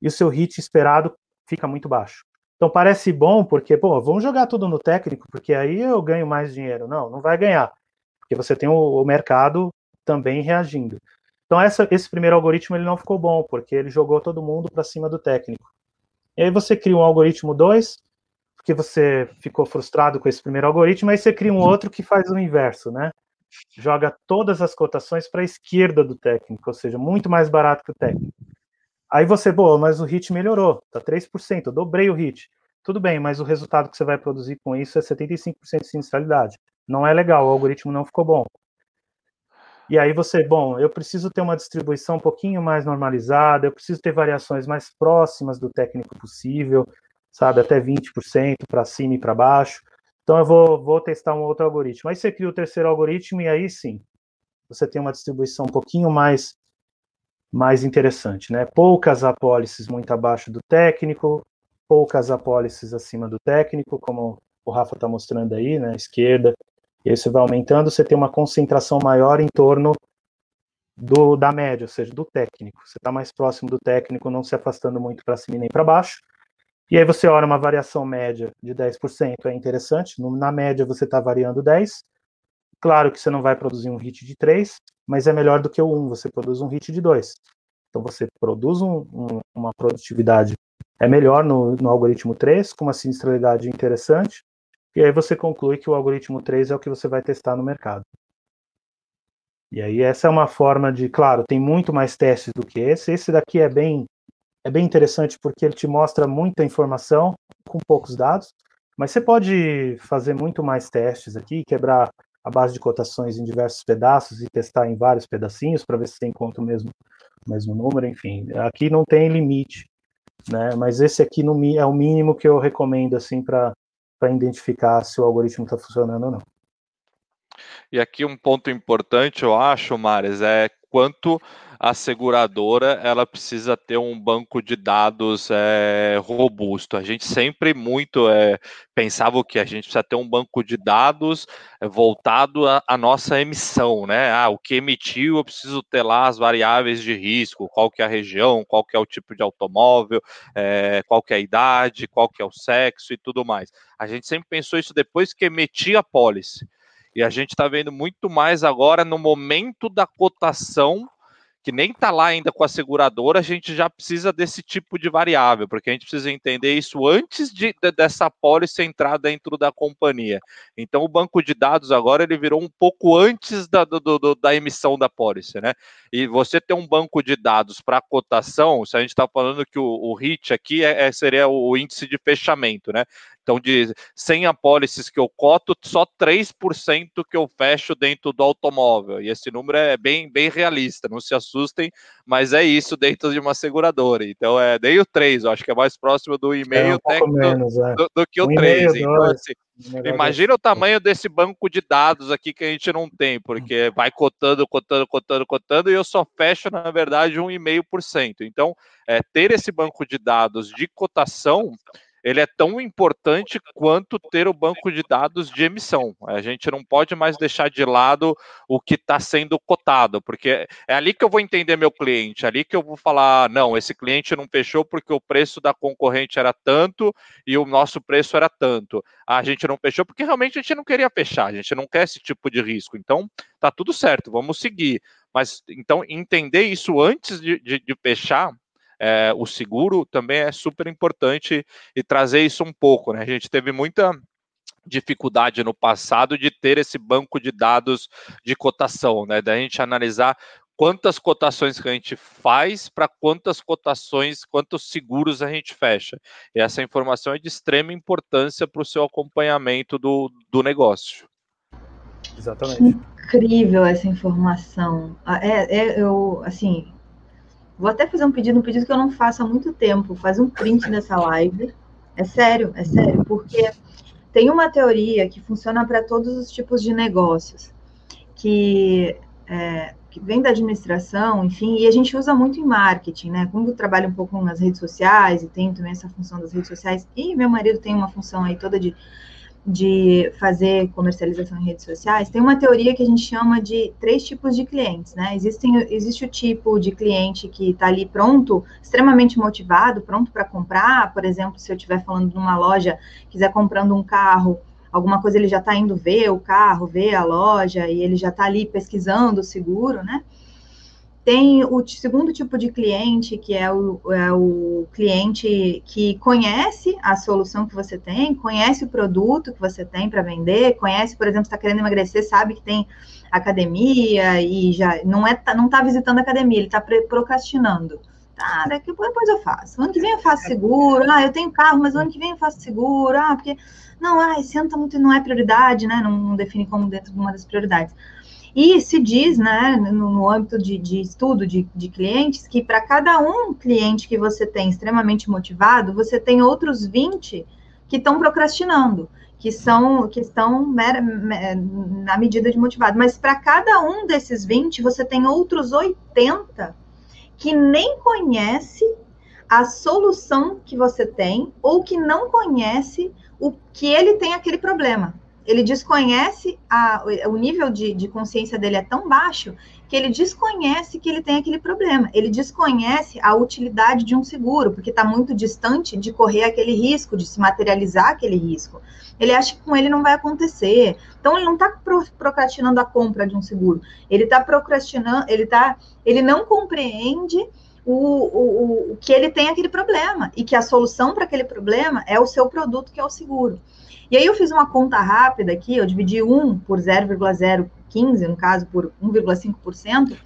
e o seu hit esperado fica muito baixo. Então parece bom porque, pô, vamos jogar tudo no técnico porque aí eu ganho mais dinheiro. Não, não vai ganhar, porque você tem o, o mercado também reagindo. Então essa, esse primeiro algoritmo ele não ficou bom porque ele jogou todo mundo para cima do técnico. E aí você cria um algoritmo 2, porque você ficou frustrado com esse primeiro algoritmo, aí você cria um outro que faz o inverso, né? Joga todas as cotações para a esquerda do técnico, ou seja, muito mais barato que o técnico. Aí você, boa, mas o hit melhorou, tá 3%, eu dobrei o hit. Tudo bem, mas o resultado que você vai produzir com isso é 75% de sinistralidade. Não é legal, o algoritmo não ficou bom. E aí você, bom, eu preciso ter uma distribuição um pouquinho mais normalizada, eu preciso ter variações mais próximas do técnico possível, sabe, até 20% para cima e para baixo. Então eu vou, vou testar um outro algoritmo. Aí você cria o terceiro algoritmo e aí sim, você tem uma distribuição um pouquinho mais mais interessante, né? Poucas apólices muito abaixo do técnico, poucas apólices acima do técnico, como o Rafa está mostrando aí, né? Esquerda. E aí você vai aumentando, você tem uma concentração maior em torno do, da média, ou seja, do técnico. Você está mais próximo do técnico, não se afastando muito para cima nem para baixo. E aí você olha uma variação média de 10%, é interessante. Na média você está variando 10. Claro que você não vai produzir um hit de 3, mas é melhor do que o 1, você produz um hit de 2. Então você produz um, um, uma produtividade é melhor no, no, algoritmo 3, com uma sinistralidade interessante, e aí você conclui que o algoritmo 3 é o que você vai testar no mercado. E aí essa é uma forma de, claro, tem muito mais testes do que esse. Esse daqui é bem é bem interessante porque ele te mostra muita informação com poucos dados, mas você pode fazer muito mais testes aqui, quebrar a base de cotações em diversos pedaços e testar em vários pedacinhos para ver se você encontra o mesmo, o mesmo número, enfim. Aqui não tem limite, né? Mas esse aqui no, é o mínimo que eu recomendo assim para identificar se o algoritmo está funcionando ou não. E aqui um ponto importante, eu acho, Mares, é quanto a seguradora ela precisa ter um banco de dados é, robusto. A gente sempre muito é, pensava que a gente precisa ter um banco de dados é, voltado à nossa emissão, né? Ah, o que emitiu, eu preciso ter lá as variáveis de risco, qual que é a região, qual que é o tipo de automóvel, é, qual que é a idade, qual que é o sexo e tudo mais. A gente sempre pensou isso depois que emitia a pólice. E a gente está vendo muito mais agora no momento da cotação que nem está lá ainda com a seguradora, a gente já precisa desse tipo de variável, porque a gente precisa entender isso antes de, de, dessa pólice entrar dentro da companhia. Então, o banco de dados agora ele virou um pouco antes da, do, do, da emissão da pólice, né? E você ter um banco de dados para cotação, se a gente está falando que o, o HIT aqui é, é, seria o índice de fechamento, né? Então, de 100 apólices que eu coto, só 3% que eu fecho dentro do automóvel. E esse número é bem, bem realista, não se assustem, mas é isso dentro de uma seguradora. Então, é nem o 3, eu acho que é mais próximo do e-mail é um técnico menos, é. do, do, que o um 3. Então, assim, imagina o tamanho desse banco de dados aqui que a gente não tem, porque vai cotando, cotando, cotando, cotando, e eu só fecho, na verdade, 1,5%. Então, é, ter esse banco de dados de cotação ele é tão importante quanto ter o banco de dados de emissão. A gente não pode mais deixar de lado o que está sendo cotado, porque é ali que eu vou entender meu cliente, é ali que eu vou falar, não, esse cliente não fechou porque o preço da concorrente era tanto e o nosso preço era tanto. A gente não fechou porque realmente a gente não queria fechar, a gente não quer esse tipo de risco. Então, tá tudo certo, vamos seguir. Mas então entender isso antes de, de, de fechar é, o seguro, também é super importante e trazer isso um pouco, né? A gente teve muita dificuldade no passado de ter esse banco de dados de cotação, né? Da gente analisar quantas cotações que a gente faz para quantas cotações, quantos seguros a gente fecha. E essa informação é de extrema importância para o seu acompanhamento do, do negócio. Exatamente. Incrível essa informação. É, é, eu, assim, vou até fazer um pedido, um pedido que eu não faço há muito tempo. Faz um print dessa live. É sério, é sério, porque tem uma teoria que funciona para todos os tipos de negócios, que é, que vem da administração, enfim, e a gente usa muito em marketing, né? Como eu trabalho um pouco nas redes sociais e tenho também essa função das redes sociais, e meu marido tem uma função aí toda de, de fazer comercialização em redes sociais, tem uma teoria que a gente chama de três tipos de clientes, né? Existem, existe o tipo de cliente que está ali pronto, extremamente motivado, pronto para comprar, por exemplo, se eu estiver falando de uma loja, quiser comprando um carro alguma coisa ele já está indo ver o carro, ver a loja, e ele já está ali pesquisando o seguro, né? Tem o segundo tipo de cliente, que é o, é o cliente que conhece a solução que você tem, conhece o produto que você tem para vender, conhece, por exemplo, está querendo emagrecer, sabe que tem academia e já não é não está visitando a academia, ele está procrastinando. Ah, daqui depois eu faço. Ano que vem eu faço seguro. Ah, eu tenho carro, mas ano que vem eu faço seguro. Ah, porque não, ah, esse ano tá muito, não é prioridade, né? Não, não define como dentro de uma das prioridades. E se diz, né, no, no âmbito de, de estudo de, de, clientes, que para cada um cliente que você tem extremamente motivado, você tem outros 20 que estão procrastinando, que são que estão na medida de motivado. Mas para cada um desses 20, você tem outros 80 que nem conhece a solução que você tem ou que não conhece o que ele tem aquele problema. Ele desconhece a, o nível de, de consciência dele é tão baixo que ele desconhece que ele tem aquele problema. Ele desconhece a utilidade de um seguro, porque está muito distante de correr aquele risco, de se materializar aquele risco. Ele acha que com ele não vai acontecer. Então ele não está procrastinando a compra de um seguro. Ele está procrastinando, ele tá, ele não compreende o, o, o que ele tem aquele problema e que a solução para aquele problema é o seu produto, que é o seguro. E aí eu fiz uma conta rápida aqui, eu dividi 1 por 0,015, no caso, por 1,5%,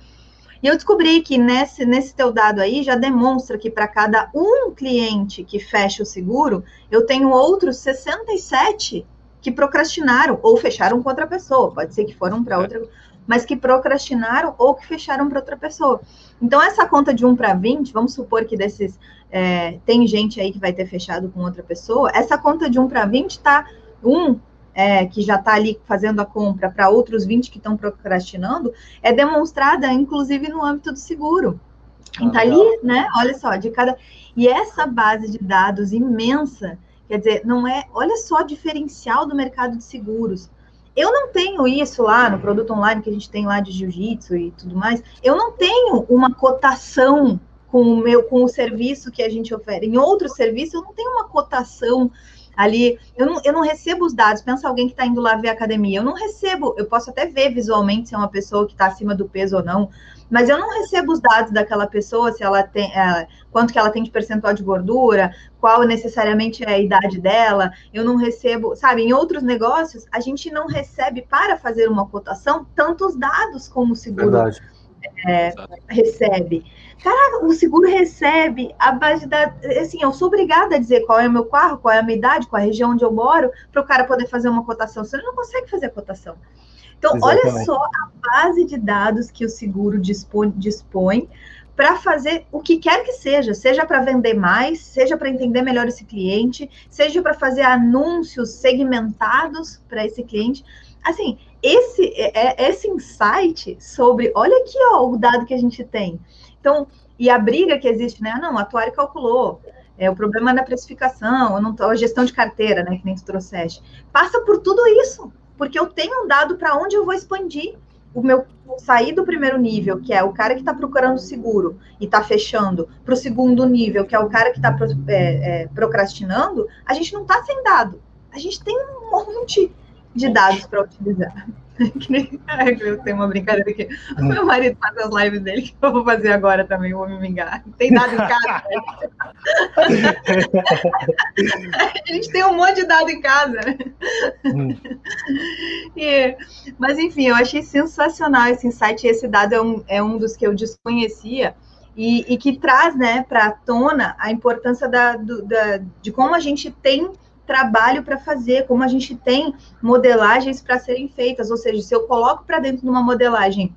e eu descobri que nesse, nesse teu dado aí já demonstra que para cada um cliente que fecha o seguro, eu tenho outros 67 que procrastinaram ou fecharam com outra pessoa. Pode ser que foram para outra, mas que procrastinaram ou que fecharam para outra pessoa. Então, essa conta de 1 para 20, vamos supor que desses. É, tem gente aí que vai ter fechado com outra pessoa, essa conta de 1 para 20 está um é, que já está ali fazendo a compra para outros 20 que estão procrastinando, é demonstrada, inclusive, no âmbito do seguro. Está ali, né? Olha só, de cada. E essa base de dados imensa, quer dizer, não é. Olha só o diferencial do mercado de seguros. Eu não tenho isso lá no produto online que a gente tem lá de jiu-jitsu e tudo mais. Eu não tenho uma cotação com o meu com o serviço que a gente oferece. Em outro serviço, eu não tenho uma cotação ali. Eu não, eu não recebo os dados. Pensa alguém que está indo lá ver academia. Eu não recebo, eu posso até ver visualmente se é uma pessoa que está acima do peso ou não, mas eu não recebo os dados daquela pessoa, se ela tem, é, quanto que ela tem de percentual de gordura, qual necessariamente é a idade dela, eu não recebo, sabe, em outros negócios, a gente não recebe para fazer uma cotação tantos dados como o seguro é, recebe. Cara, o seguro recebe a base da. Assim, eu sou obrigada a dizer qual é o meu carro, qual é a minha idade, qual é a região onde eu moro, para o cara poder fazer uma cotação. Você não consegue fazer a cotação. Então, Exatamente. olha só a base de dados que o seguro dispõe, dispõe para fazer o que quer que seja, seja para vender mais, seja para entender melhor esse cliente, seja para fazer anúncios segmentados para esse cliente. Assim, esse, é, é, esse insight sobre, olha aqui ó, o dado que a gente tem. Então, e a briga que existe, né? Ah, não, a atuário calculou. É, o problema é na precificação, não, a gestão de carteira, né? Que nem tu trouxeste. Passa por tudo isso porque eu tenho um dado para onde eu vou expandir o meu sair do primeiro nível, que é o cara que está procurando seguro e está fechando, para o segundo nível, que é o cara que está é, é, procrastinando, a gente não está sem dado. A gente tem um monte de dados para utilizar. eu tenho uma brincadeira aqui. O meu marido faz as lives dele, que eu vou fazer agora também, vou me vingar. Tem dado em casa, A gente tem um monte de dado em casa, né? Hum. E, mas, enfim, eu achei sensacional esse insight. Esse dado é um, é um dos que eu desconhecia. E, e que traz né, para a tona a importância da, do, da, de como a gente tem trabalho para fazer, como a gente tem modelagens para serem feitas. Ou seja, se eu coloco para dentro de uma modelagem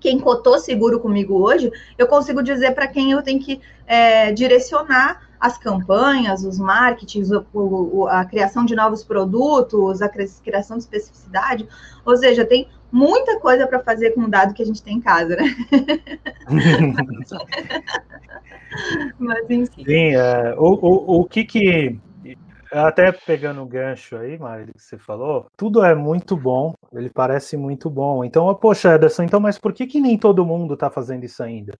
quem cotou seguro comigo hoje, eu consigo dizer para quem eu tenho que é, direcionar as campanhas, os marketings, o, a criação de novos produtos, a criação de especificidade. Ou seja, tem muita coisa para fazer com o dado que a gente tem em casa, né? Mas enfim. Sim, é, o, o, o que que até pegando o gancho aí, Mari, que você falou, tudo é muito bom, ele parece muito bom. Então, poxa, Ederson, então, mas por que, que nem todo mundo está fazendo isso ainda?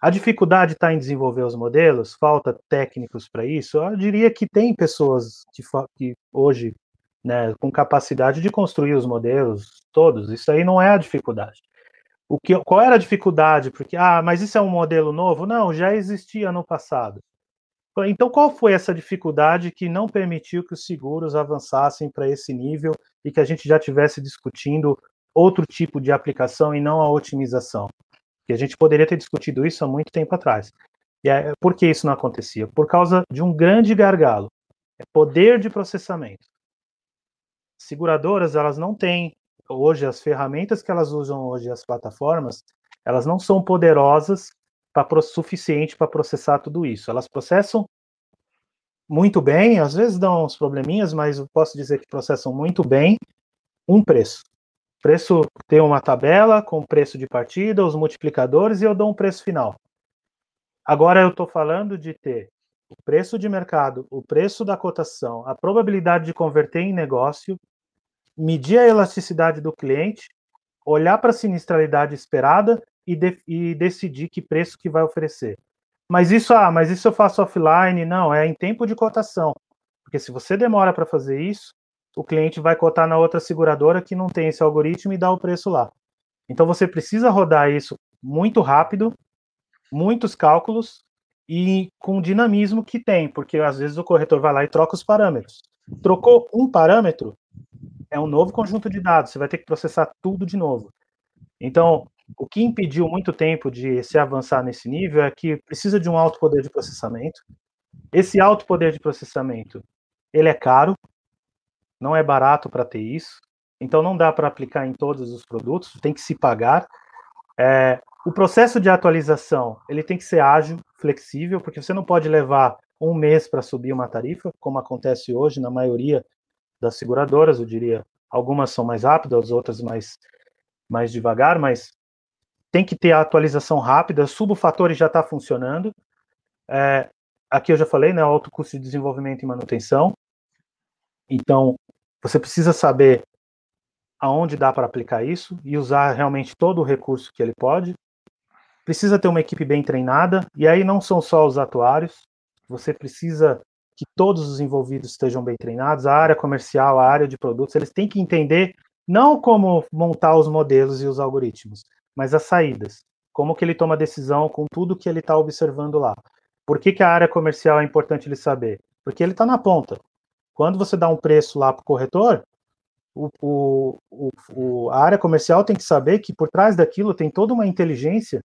A dificuldade está em desenvolver os modelos? Falta técnicos para isso? Eu diria que tem pessoas que, que hoje, né, com capacidade de construir os modelos todos. Isso aí não é a dificuldade. O que, qual era a dificuldade? Porque, ah, mas isso é um modelo novo? Não, já existia no passado. Então, qual foi essa dificuldade que não permitiu que os seguros avançassem para esse nível e que a gente já tivesse discutindo outro tipo de aplicação e não a otimização? Que a gente poderia ter discutido isso há muito tempo atrás. E é, por que isso não acontecia? Por causa de um grande gargalo, é poder de processamento. Seguradoras, elas não têm hoje as ferramentas que elas usam hoje as plataformas, elas não são poderosas para suficiente para processar tudo isso. Elas processam muito bem, às vezes dão uns probleminhas, mas eu posso dizer que processam muito bem um preço. Preço tem uma tabela com preço de partida, os multiplicadores e eu dou um preço final. Agora eu estou falando de ter o preço de mercado, o preço da cotação, a probabilidade de converter em negócio, medir a elasticidade do cliente, olhar para a sinistralidade esperada e, de, e decidir que preço que vai oferecer. Mas isso, ah, mas isso eu faço offline? Não, é em tempo de cotação. Porque se você demora para fazer isso, o cliente vai cotar na outra seguradora que não tem esse algoritmo e dá o preço lá. Então você precisa rodar isso muito rápido, muitos cálculos e com o dinamismo que tem, porque às vezes o corretor vai lá e troca os parâmetros. Trocou um parâmetro, é um novo conjunto de dados, você vai ter que processar tudo de novo. Então, o que impediu muito tempo de se avançar nesse nível é que precisa de um alto poder de processamento. Esse alto poder de processamento, ele é caro, não é barato para ter isso, então não dá para aplicar em todos os produtos, tem que se pagar. É, o processo de atualização, ele tem que ser ágil, flexível, porque você não pode levar um mês para subir uma tarifa, como acontece hoje na maioria das seguradoras, eu diria, algumas são mais rápidas, outras mais mais devagar, mas tem que ter a atualização rápida, subfatores já está funcionando. É, aqui eu já falei, né, alto custo de desenvolvimento e manutenção. Então, você precisa saber aonde dá para aplicar isso e usar realmente todo o recurso que ele pode. Precisa ter uma equipe bem treinada, e aí não são só os atuários, você precisa que todos os envolvidos estejam bem treinados, a área comercial, a área de produtos, eles têm que entender não como montar os modelos e os algoritmos, mas as saídas. Como que ele toma decisão com tudo que ele está observando lá. Por que, que a área comercial é importante ele saber? Porque ele está na ponta. Quando você dá um preço lá para o corretor, a área comercial tem que saber que por trás daquilo tem toda uma inteligência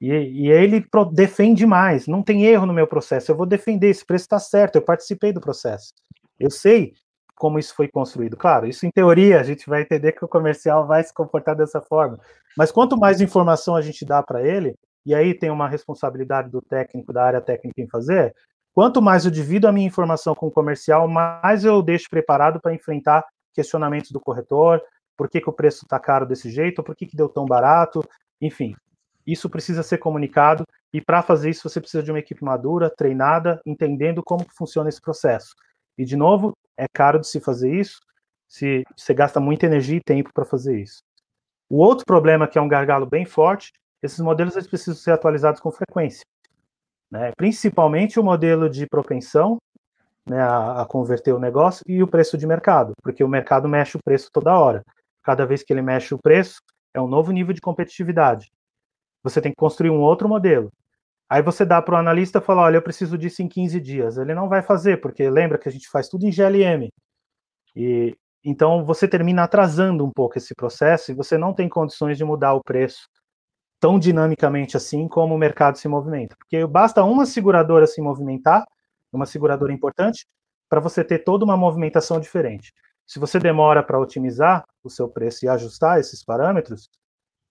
e, e ele defende mais. Não tem erro no meu processo. Eu vou defender. Esse preço está certo. Eu participei do processo. Eu sei como isso foi construído. Claro, isso em teoria a gente vai entender que o comercial vai se comportar dessa forma. Mas quanto mais informação a gente dá para ele, e aí tem uma responsabilidade do técnico, da área técnica em fazer, quanto mais eu divido a minha informação com o comercial, mais eu deixo preparado para enfrentar questionamentos do corretor, por que, que o preço está caro desse jeito, por que, que deu tão barato, enfim. Isso precisa ser comunicado e para fazer isso você precisa de uma equipe madura, treinada, entendendo como funciona esse processo. E de novo, é caro de se fazer isso, se você gasta muita energia e tempo para fazer isso. O outro problema, que é um gargalo bem forte, esses modelos eles precisam ser atualizados com frequência. Né? Principalmente o modelo de propensão né, a, a, converter o negócio e o preço de mercado, porque o mercado mexe o preço toda hora. cada vez que ele mexe o preço, é um novo nível de competitividade. Você tem que construir um outro modelo. Aí você dá para o analista e fala, olha, eu preciso disso em 15 dias. Ele não vai fazer, porque lembra que a gente faz tudo em GLM. E então você termina atrasando um pouco esse processo e você não tem condições de mudar o preço tão dinamicamente assim como o mercado se movimenta. Porque basta uma seguradora se movimentar, uma seguradora importante, para você ter toda uma movimentação diferente. Se você demora para otimizar o seu preço e ajustar esses parâmetros,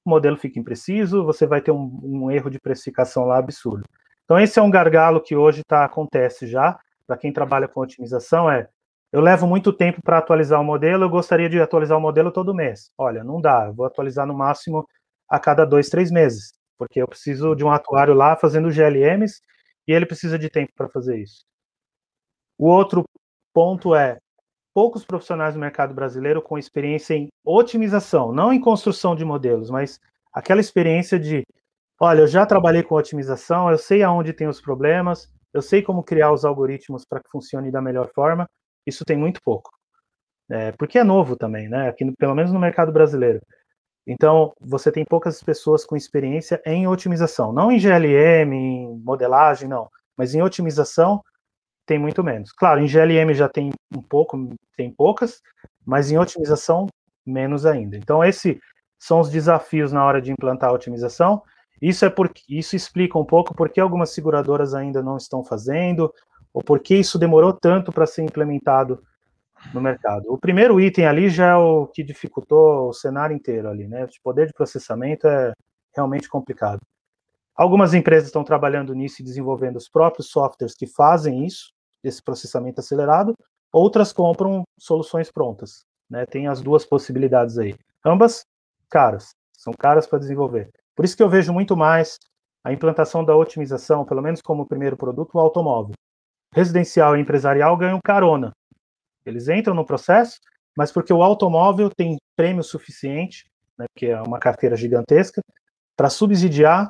o modelo fica impreciso, você vai ter um, um erro de precificação lá absurdo. Então esse é um gargalo que hoje tá, acontece já, para quem trabalha com otimização, é eu levo muito tempo para atualizar o modelo, eu gostaria de atualizar o modelo todo mês. Olha, não dá, eu vou atualizar no máximo a cada dois, três meses, porque eu preciso de um atuário lá fazendo GLMs e ele precisa de tempo para fazer isso. O outro ponto é poucos profissionais no mercado brasileiro com experiência em otimização, não em construção de modelos, mas aquela experiência de, olha, eu já trabalhei com otimização, eu sei aonde tem os problemas, eu sei como criar os algoritmos para que funcione da melhor forma. Isso tem muito pouco, é, porque é novo também, né? Aqui, pelo menos no mercado brasileiro. Então, você tem poucas pessoas com experiência em otimização, não em GLM, em modelagem, não, mas em otimização tem muito menos. Claro, em GLM já tem um pouco, tem poucas, mas em otimização menos ainda. Então, esses são os desafios na hora de implantar a otimização. Isso é porque isso explica um pouco por que algumas seguradoras ainda não estão fazendo, ou por que isso demorou tanto para ser implementado no mercado. O primeiro item ali já é o que dificultou o cenário inteiro ali, né? O poder de processamento é realmente complicado. Algumas empresas estão trabalhando nisso e desenvolvendo os próprios softwares que fazem isso, esse processamento acelerado, outras compram soluções prontas, né? Tem as duas possibilidades aí. Ambas caras, são caras para desenvolver. Por isso que eu vejo muito mais a implantação da otimização, pelo menos como primeiro produto, o automóvel. Residencial e empresarial ganham carona eles entram no processo, mas porque o automóvel tem prêmio suficiente, né, que é uma carteira gigantesca, para subsidiar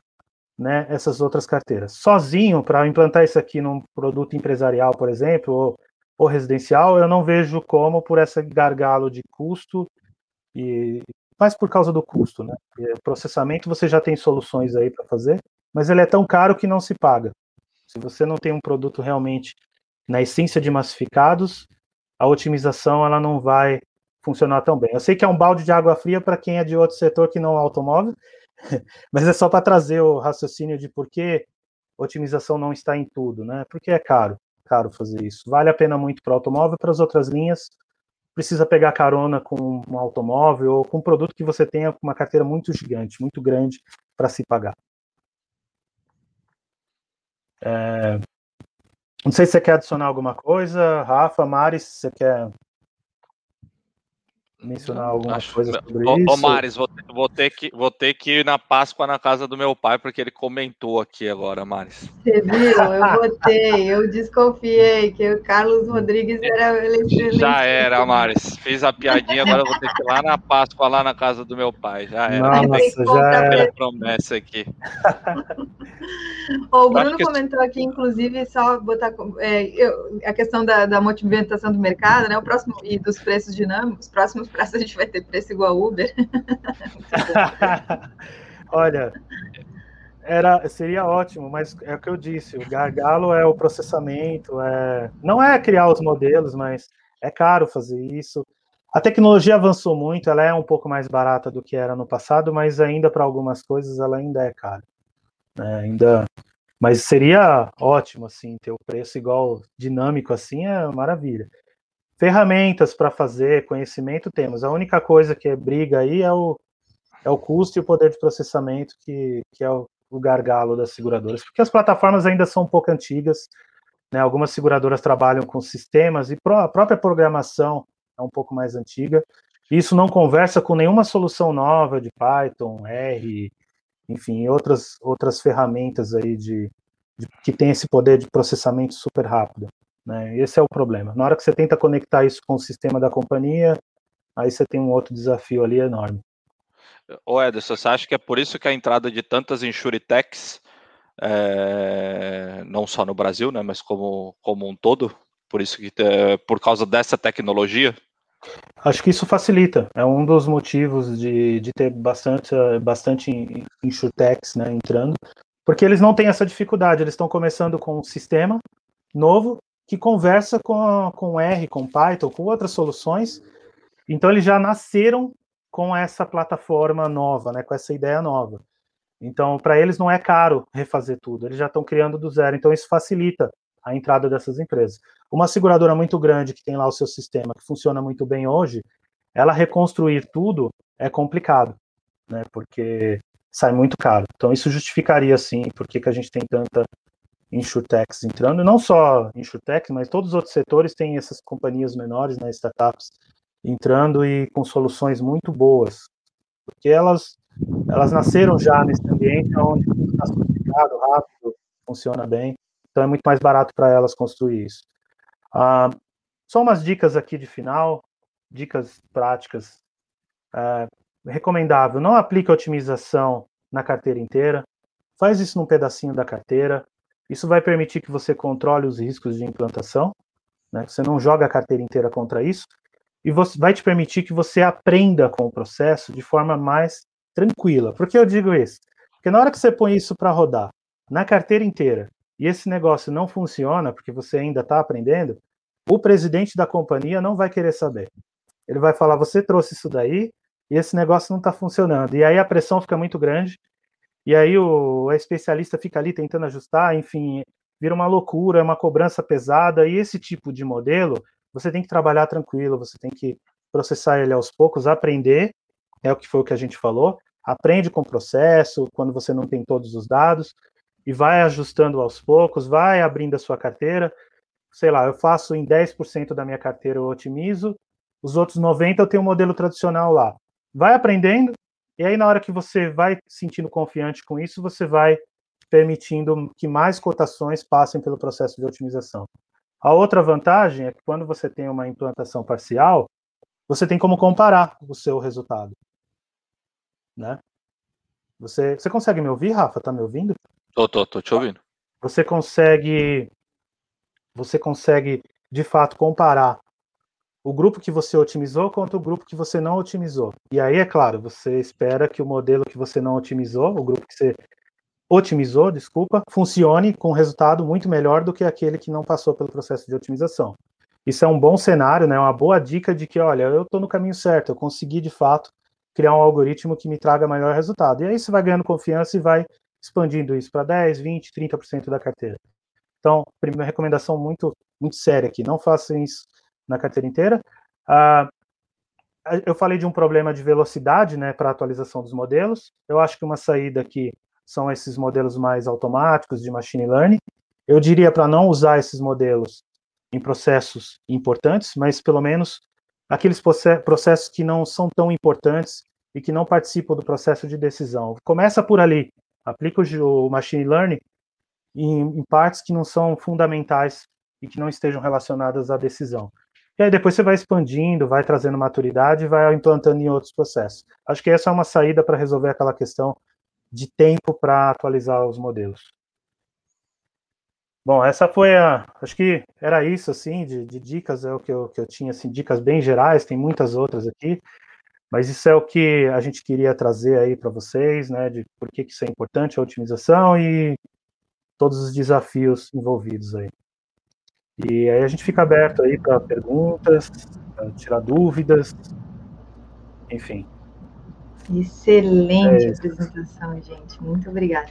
né, essas outras carteiras. Sozinho, para implantar isso aqui num produto empresarial, por exemplo, ou, ou residencial, eu não vejo como por esse gargalo de custo e mais por causa do custo, né? O processamento você já tem soluções aí para fazer, mas ele é tão caro que não se paga. Se você não tem um produto realmente na essência de massificados, a otimização ela não vai funcionar tão bem. Eu sei que é um balde de água fria para quem é de outro setor que não é automóvel, mas é só para trazer o raciocínio de por que otimização não está em tudo, né? Porque é caro, caro fazer isso. Vale a pena muito para automóvel, para as outras linhas precisa pegar carona com um automóvel ou com um produto que você tenha uma carteira muito gigante, muito grande para se pagar. É, não sei se você quer adicionar alguma coisa, Rafa, Maris, você quer mencionar alguma Acho, coisa sobre ô, isso? Ô, Maris, vou, vou, ter que, vou ter que ir na Páscoa na casa do meu pai, porque ele comentou aqui agora, Maris. Você viu? Eu votei, eu desconfiei que o Carlos Rodrigues era excelente. Já era, Maris. Fiz a piadinha, agora eu vou ter que ir lá na Páscoa, lá na casa do meu pai. Já era. Nossa, já era. promessa aqui. o Bruno comentou aqui, inclusive, só botar é, eu, a questão da, da movimentação do mercado, né? O próximo e dos preços dinâmicos, próximos próximos praças a gente vai ter preço igual Uber. Olha, era, seria ótimo, mas é o que eu disse, o gargalo é o processamento, é, não é criar os modelos, mas é caro fazer isso. A tecnologia avançou muito, ela é um pouco mais barata do que era no passado, mas ainda para algumas coisas ela ainda é cara. É, ainda, mas seria ótimo assim ter o preço igual dinâmico assim é maravilha. Ferramentas para fazer, conhecimento temos. A única coisa que é briga aí é o, é o custo e o poder de processamento, que, que é o, o gargalo das seguradoras, porque as plataformas ainda são um pouco antigas, né? algumas seguradoras trabalham com sistemas e a própria programação é um pouco mais antiga. Isso não conversa com nenhuma solução nova de Python, R, enfim, outras, outras ferramentas aí de, de que tem esse poder de processamento super rápido. Né? Esse é o problema. Na hora que você tenta conectar isso com o sistema da companhia, aí você tem um outro desafio ali enorme. Ô Ederson, você acha que é por isso que a entrada de tantas insurtechs, é, não só no Brasil, né, mas como, como um todo, por isso que é, por causa dessa tecnologia? Acho que isso facilita. É um dos motivos de, de ter bastante, bastante insurtechs né, entrando, porque eles não têm essa dificuldade. Eles estão começando com um sistema novo que conversa com, com R, com Python, com outras soluções. Então, eles já nasceram com essa plataforma nova, né, com essa ideia nova. Então, para eles não é caro refazer tudo, eles já estão criando do zero. Então, isso facilita a entrada dessas empresas. Uma seguradora muito grande que tem lá o seu sistema, que funciona muito bem hoje, ela reconstruir tudo é complicado, né? Porque sai muito caro. Então, isso justificaria, sim, por que a gente tem tanta insurtechs entrando. Não só insurtechs, mas todos os outros setores têm essas companhias menores, né, startups, entrando e com soluções muito boas. Porque elas, elas nasceram já nesse ambiente onde tudo está sofisticado, rápido, funciona bem. Então é muito mais barato para elas construir isso. Ah, só umas dicas aqui de final, dicas práticas. É, recomendável, não aplique otimização na carteira inteira, faz isso num pedacinho da carteira. Isso vai permitir que você controle os riscos de implantação, né? Você não joga a carteira inteira contra isso, e você, vai te permitir que você aprenda com o processo de forma mais tranquila. Por que eu digo isso? Porque na hora que você põe isso para rodar na carteira inteira e esse negócio não funciona porque você ainda está aprendendo, o presidente da companhia não vai querer saber. Ele vai falar: você trouxe isso daí e esse negócio não está funcionando. E aí a pressão fica muito grande, e aí o especialista fica ali tentando ajustar, enfim, vira uma loucura, uma cobrança pesada. E esse tipo de modelo, você tem que trabalhar tranquilo, você tem que processar ele aos poucos, aprender, é o que foi o que a gente falou. Aprende com o processo, quando você não tem todos os dados, e vai ajustando aos poucos, vai abrindo a sua carteira. Sei lá, eu faço em 10% da minha carteira, eu otimizo, os outros 90% eu tenho um modelo tradicional lá. Vai aprendendo, e aí na hora que você vai sentindo confiante com isso, você vai permitindo que mais cotações passem pelo processo de otimização. A outra vantagem é que quando você tem uma implantação parcial, você tem como comparar o seu resultado. Né? Você, você consegue me ouvir, Rafa? Tá me ouvindo? Tô, tô, tô te ouvindo. Você consegue, você consegue de fato comparar o grupo que você otimizou contra o grupo que você não otimizou. E aí, é claro, você espera que o modelo que você não otimizou, o grupo que você otimizou, desculpa, funcione com um resultado muito melhor do que aquele que não passou pelo processo de otimização. Isso é um bom cenário, né? Uma boa dica de que, olha, eu estou no caminho certo, eu consegui de fato criar um algoritmo que me traga melhor resultado. E aí você vai ganhando confiança e vai expandindo isso para 10, 20, 30% da carteira. Então, primeira recomendação muito, muito séria aqui, não façam isso na carteira inteira. Ah, eu falei de um problema de velocidade, né, para atualização dos modelos. Eu acho que uma saída aqui são esses modelos mais automáticos de machine learning. Eu diria para não usar esses modelos em processos importantes, mas pelo menos aqueles processos que não são tão importantes e que não participam do processo de decisão. Começa por ali, aplica o machine learning em, em partes que não são fundamentais e que não estejam relacionadas à decisão. E aí depois você vai expandindo, vai trazendo maturidade e vai implantando em outros processos. Acho que essa é uma saída para resolver aquela questão de tempo para atualizar os modelos. Bom, essa foi a. Acho que era isso, assim, de, de dicas, é o que eu, que eu tinha, assim, dicas bem gerais, tem muitas outras aqui. Mas isso é o que a gente queria trazer aí para vocês, né, de por que, que isso é importante, a otimização e todos os desafios envolvidos aí. E aí a gente fica aberto aí para perguntas, pra tirar dúvidas, enfim. Excelente é apresentação, gente. Muito obrigada.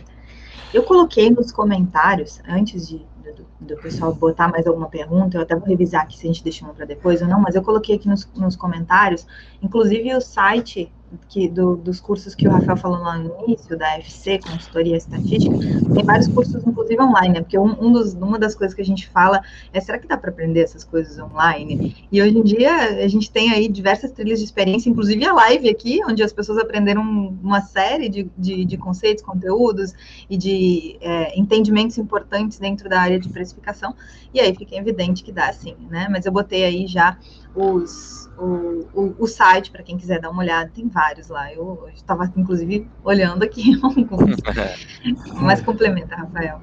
Eu coloquei nos comentários, antes de do, do, pessoal botar mais alguma pergunta, eu até vou revisar aqui se a gente deixou uma para depois ou não, mas eu coloquei aqui nos, nos comentários, inclusive o site que, do, dos cursos que o Rafael falou lá no início, da FC, Consultoria Estatística, tem vários cursos, inclusive online, né? Porque um, um dos, uma das coisas que a gente fala é, será que dá para aprender essas coisas online? E hoje em dia a gente tem aí diversas trilhas de experiência, inclusive a live aqui, onde as pessoas aprenderam uma série de, de, de conceitos, conteúdos e de é, entendimentos importantes dentro da área de precificação, e aí fica evidente que dá sim, né? Mas eu botei aí já os o, o, o site, para quem quiser dar uma olhada, tem vários lá. Eu estava, inclusive, olhando aqui alguns. Mas complementa, Rafael.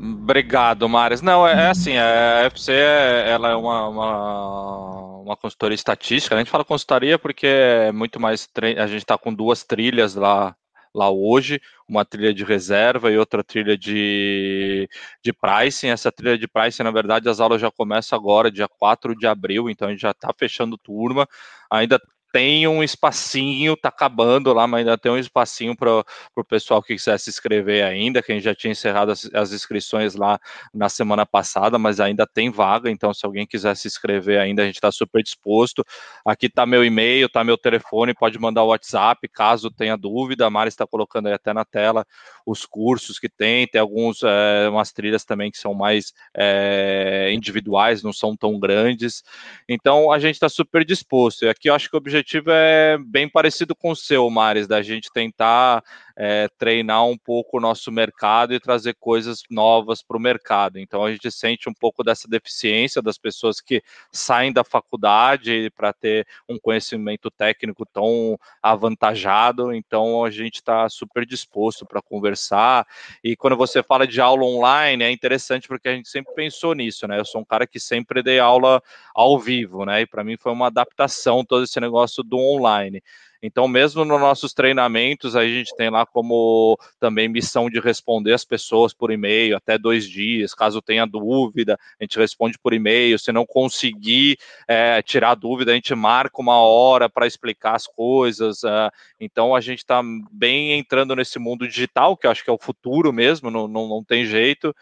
Obrigado, Maris. Não, é, é assim, a FC ela é uma, uma, uma, consultoria estatística. A gente fala consultoria porque é muito mais. A gente está com duas trilhas lá, lá hoje, uma trilha de reserva e outra trilha de, de pricing. Essa trilha de pricing, na verdade, as aulas já começam agora, dia 4 de abril, então a gente já está fechando turma. Ainda tem um espacinho, tá acabando lá, mas ainda tem um espacinho para o pessoal que quiser se inscrever ainda, que a gente já tinha encerrado as, as, inscrições lá na semana passada, mas ainda tem vaga, então se alguém quiser se inscrever ainda, a gente está super disposto. Aqui está meu e-mail, está meu telefone, pode mandar o WhatsApp, caso tenha dúvida, a Mari está colocando aí até na tela os cursos que tem, tem alguns, é, umas trilhas também que são mais é, individuais, não são tão grandes, então a gente está super disposto, e aqui eu acho que o objetivo objetivo é bem parecido com o seu, Mares, da gente tentar é, treinar um pouco o nosso mercado e trazer coisas novas para o mercado. Então a gente sente um pouco dessa deficiência das pessoas que saem da faculdade para ter um conhecimento técnico tão avantajado. Então a gente está super disposto para conversar. E quando você fala de aula online, é interessante porque a gente sempre pensou nisso, né? Eu sou um cara que sempre dei aula ao vivo, né? E para mim foi uma adaptação todo esse negócio do online. Então, mesmo nos nossos treinamentos, a gente tem lá como também missão de responder as pessoas por e-mail até dois dias. Caso tenha dúvida, a gente responde por e-mail. Se não conseguir é, tirar dúvida, a gente marca uma hora para explicar as coisas. É. então, a gente está bem entrando nesse mundo digital, que eu acho que é o futuro mesmo, não, não, não tem jeito.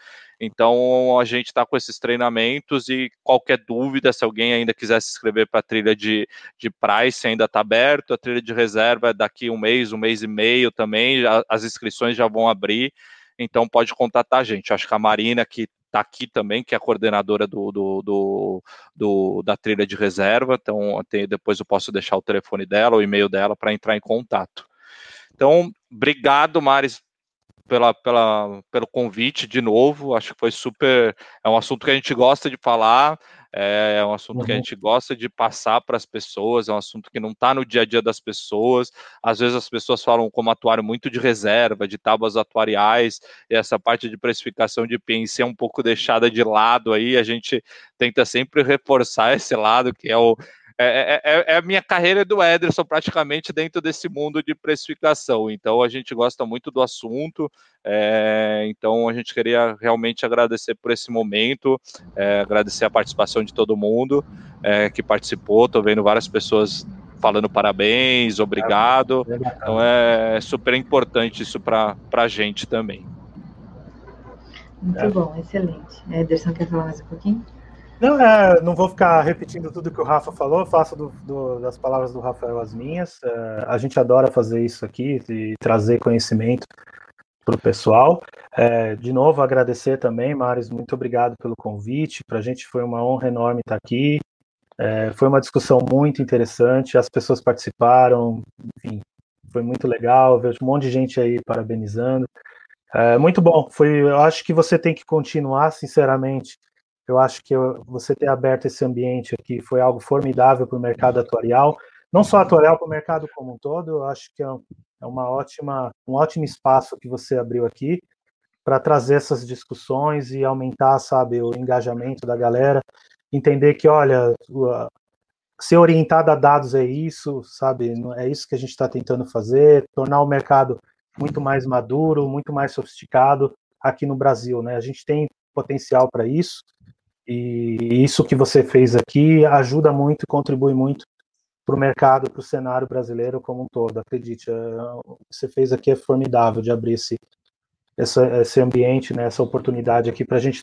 Então a gente está com esses treinamentos e qualquer dúvida, se alguém ainda quiser se inscrever para a trilha de, de price, ainda está aberto. A trilha de reserva é daqui um mês, um mês e meio também. as inscrições já vão abrir. Então pode contatar a gente. Acho que a Marina, que está aqui também, que é a coordenadora do, do, do, do, da trilha de reserva. Então, tem, depois eu posso deixar o telefone dela, o e-mail dela para entrar em contato. Então, obrigado, Maris, pela, pela, pelo convite de novo. Acho que foi super. É um assunto que a gente gosta de falar, é, é um assunto uhum. que a uhum. gente gosta de passar para as pessoas, é um assunto que não está no dia a dia das pessoas. Às vezes as pessoas falam como atuário muito de reserva, de tábuas atuariais, e essa parte de precificação de PNC é um pouco deixada de lado aí. A gente tenta sempre reforçar esse lado, que é o é, é, é, é, a minha carreira do Ederson praticamente dentro desse mundo de precificação. Então a gente gosta muito do assunto. É, então a gente queria realmente agradecer por esse momento, é, agradecer a participação de todo mundo é, que participou. Estou vendo várias pessoas falando parabéns, obrigado. Então é super importante isso para a gente também. Muito bom, excelente. Ederson quer falar mais um pouquinho? Não, é, não vou ficar repetindo tudo que o Rafa falou, faço do, do, das palavras do Rafael as minhas. É, a gente adora fazer isso aqui e trazer conhecimento para o pessoal. É, de novo, agradecer também, Maris, muito obrigado pelo convite. Para a gente foi uma honra enorme estar aqui. É, foi uma discussão muito interessante, as pessoas participaram, enfim, foi muito legal. Vejo um monte de gente aí parabenizando. É, muito bom. Foi, eu acho que você tem que continuar, sinceramente eu acho que você ter aberto esse ambiente aqui foi algo formidável para o mercado atuarial, não só atuarial, para o mercado como um todo. Eu acho que é, é uma ótima, um ótimo espaço que você abriu aqui para trazer essas discussões e aumentar, sabe, o engajamento da galera, entender que, olha, ser orientado a dados é isso, sabe, é isso que a gente está tentando fazer, tornar o mercado muito mais maduro, muito mais sofisticado aqui no Brasil, né? A gente tem potencial para isso. E isso que você fez aqui ajuda muito e contribui muito para o mercado, para o cenário brasileiro como um todo. Acredite, é, o que você fez aqui é formidável de abrir esse, essa, esse ambiente, né, essa oportunidade aqui para a gente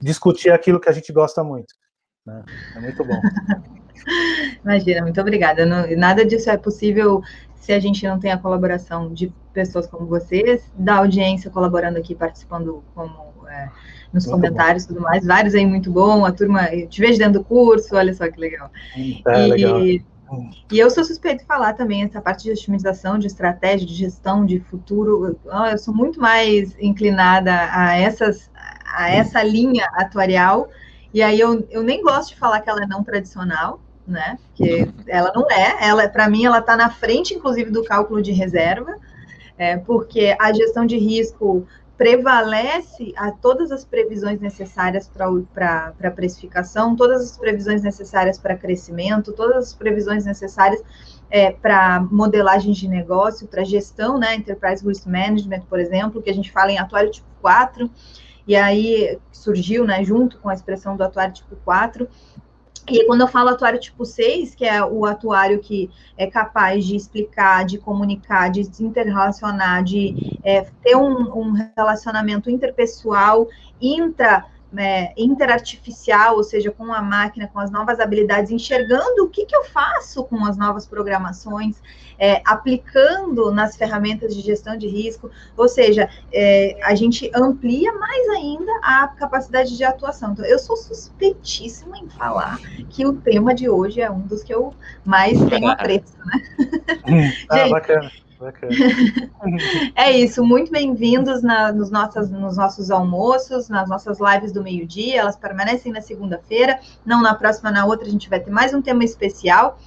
discutir aquilo que a gente gosta muito. Né? É muito bom. Imagina, muito obrigada. Não, nada disso é possível se a gente não tem a colaboração de pessoas como vocês, da audiência colaborando aqui, participando como. É, nos muito comentários e tudo mais. Vários aí muito bom. A turma, te vejo dentro do curso, olha só que legal. É, e, legal. e eu sou suspeito de falar também essa parte de otimização, de estratégia, de gestão, de futuro. Eu sou muito mais inclinada a essas, a essa linha atuarial. E aí eu, eu nem gosto de falar que ela é não tradicional, né? Porque ela não é. Ela, para mim, ela está na frente, inclusive, do cálculo de reserva, é, porque a gestão de risco prevalece a todas as previsões necessárias para a precificação, todas as previsões necessárias para crescimento, todas as previsões necessárias é, para modelagem de negócio, para gestão, né, Enterprise Risk Management, por exemplo, que a gente fala em atuário tipo 4, e aí surgiu, né, junto com a expressão do atuário tipo 4, e quando eu falo atuário tipo 6, que é o atuário que é capaz de explicar, de comunicar, de se interrelacionar, de é, ter um, um, relacionamento interpessoal, intra é, interartificial, ou seja, com a máquina, com as novas habilidades, enxergando o que, que eu faço com as novas programações, é, aplicando nas ferramentas de gestão de risco, ou seja, é, a gente amplia mais ainda a capacidade de atuação. Então, eu sou suspeitíssima em falar que o tema de hoje é um dos que eu mais tenho apreço, né? ah, gente, bacana. é isso, muito bem-vindos nos, nos nossos almoços, nas nossas lives do meio-dia, elas permanecem na segunda-feira, não na próxima, na outra a gente vai ter mais um tema especial.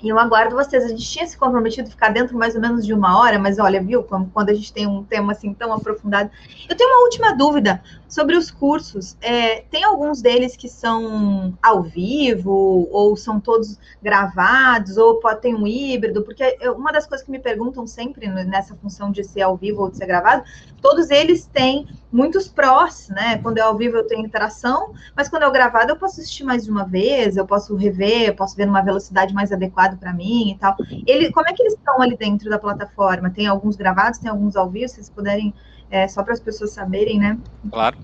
E eu aguardo vocês. A gente tinha se comprometido a ficar dentro mais ou menos de uma hora, mas olha, viu, quando a gente tem um tema assim tão aprofundado. Eu tenho uma última dúvida sobre os cursos. É, tem alguns deles que são ao vivo, ou são todos gravados, ou pode ter um híbrido, porque uma das coisas que me perguntam sempre nessa função de ser ao vivo ou de ser gravado, todos eles têm muitos prós, né? Quando é ao vivo eu tenho interação, mas quando é gravado eu posso assistir mais de uma vez, eu posso rever, eu posso ver numa velocidade mais adequada para mim e tal. Ele, como é que eles estão ali dentro da plataforma? Tem alguns gravados, tem alguns ao vivo, se vocês puderem, é, só para as pessoas saberem, né? Claro.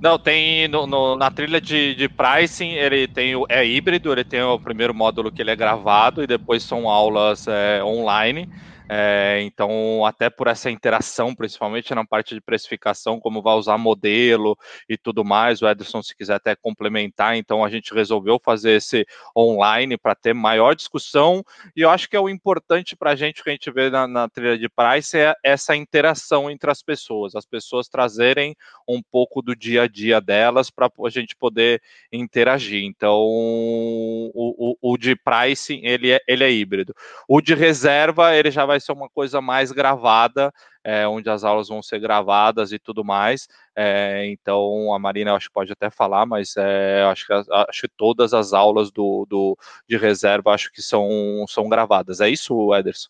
Não, tem no, no, na trilha de, de pricing, ele tem o, é híbrido, ele tem o primeiro módulo que ele é gravado e depois são aulas é, online. É, então, até por essa interação, principalmente na parte de precificação, como vai usar modelo e tudo mais, o Ederson, se quiser até complementar, então a gente resolveu fazer esse online para ter maior discussão, e eu acho que é o importante para a gente que a gente vê na, na trilha de price é essa interação entre as pessoas, as pessoas trazerem um pouco do dia a dia delas para a gente poder interagir. Então, o, o, o de pricing, ele é, ele é híbrido. O de reserva, ele já vai vai ser uma coisa mais gravada, é, onde as aulas vão ser gravadas e tudo mais. É, então a Marina acho que pode até falar, mas é, acho, que, acho que todas as aulas do, do, de reserva acho que são, são gravadas. É isso, Ederson?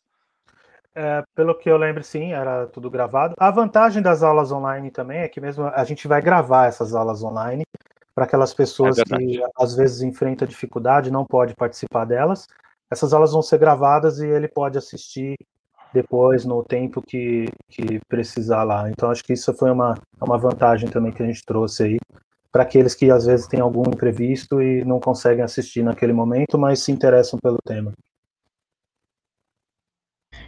É, pelo que eu lembro, sim, era tudo gravado. A vantagem das aulas online também é que mesmo a gente vai gravar essas aulas online para aquelas pessoas é que às vezes enfrentam dificuldade, não pode participar delas. Essas aulas vão ser gravadas e ele pode assistir depois no tempo que, que precisar lá. Então acho que isso foi uma, uma vantagem também que a gente trouxe aí para aqueles que às vezes têm algum imprevisto e não conseguem assistir naquele momento, mas se interessam pelo tema.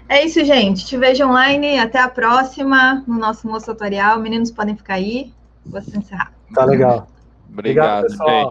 É isso, gente. Te vejo online. Até a próxima no nosso moço tutorial. Meninos podem ficar aí. Vou encerrar. Tá legal. Obrigado, Obrigado pessoal.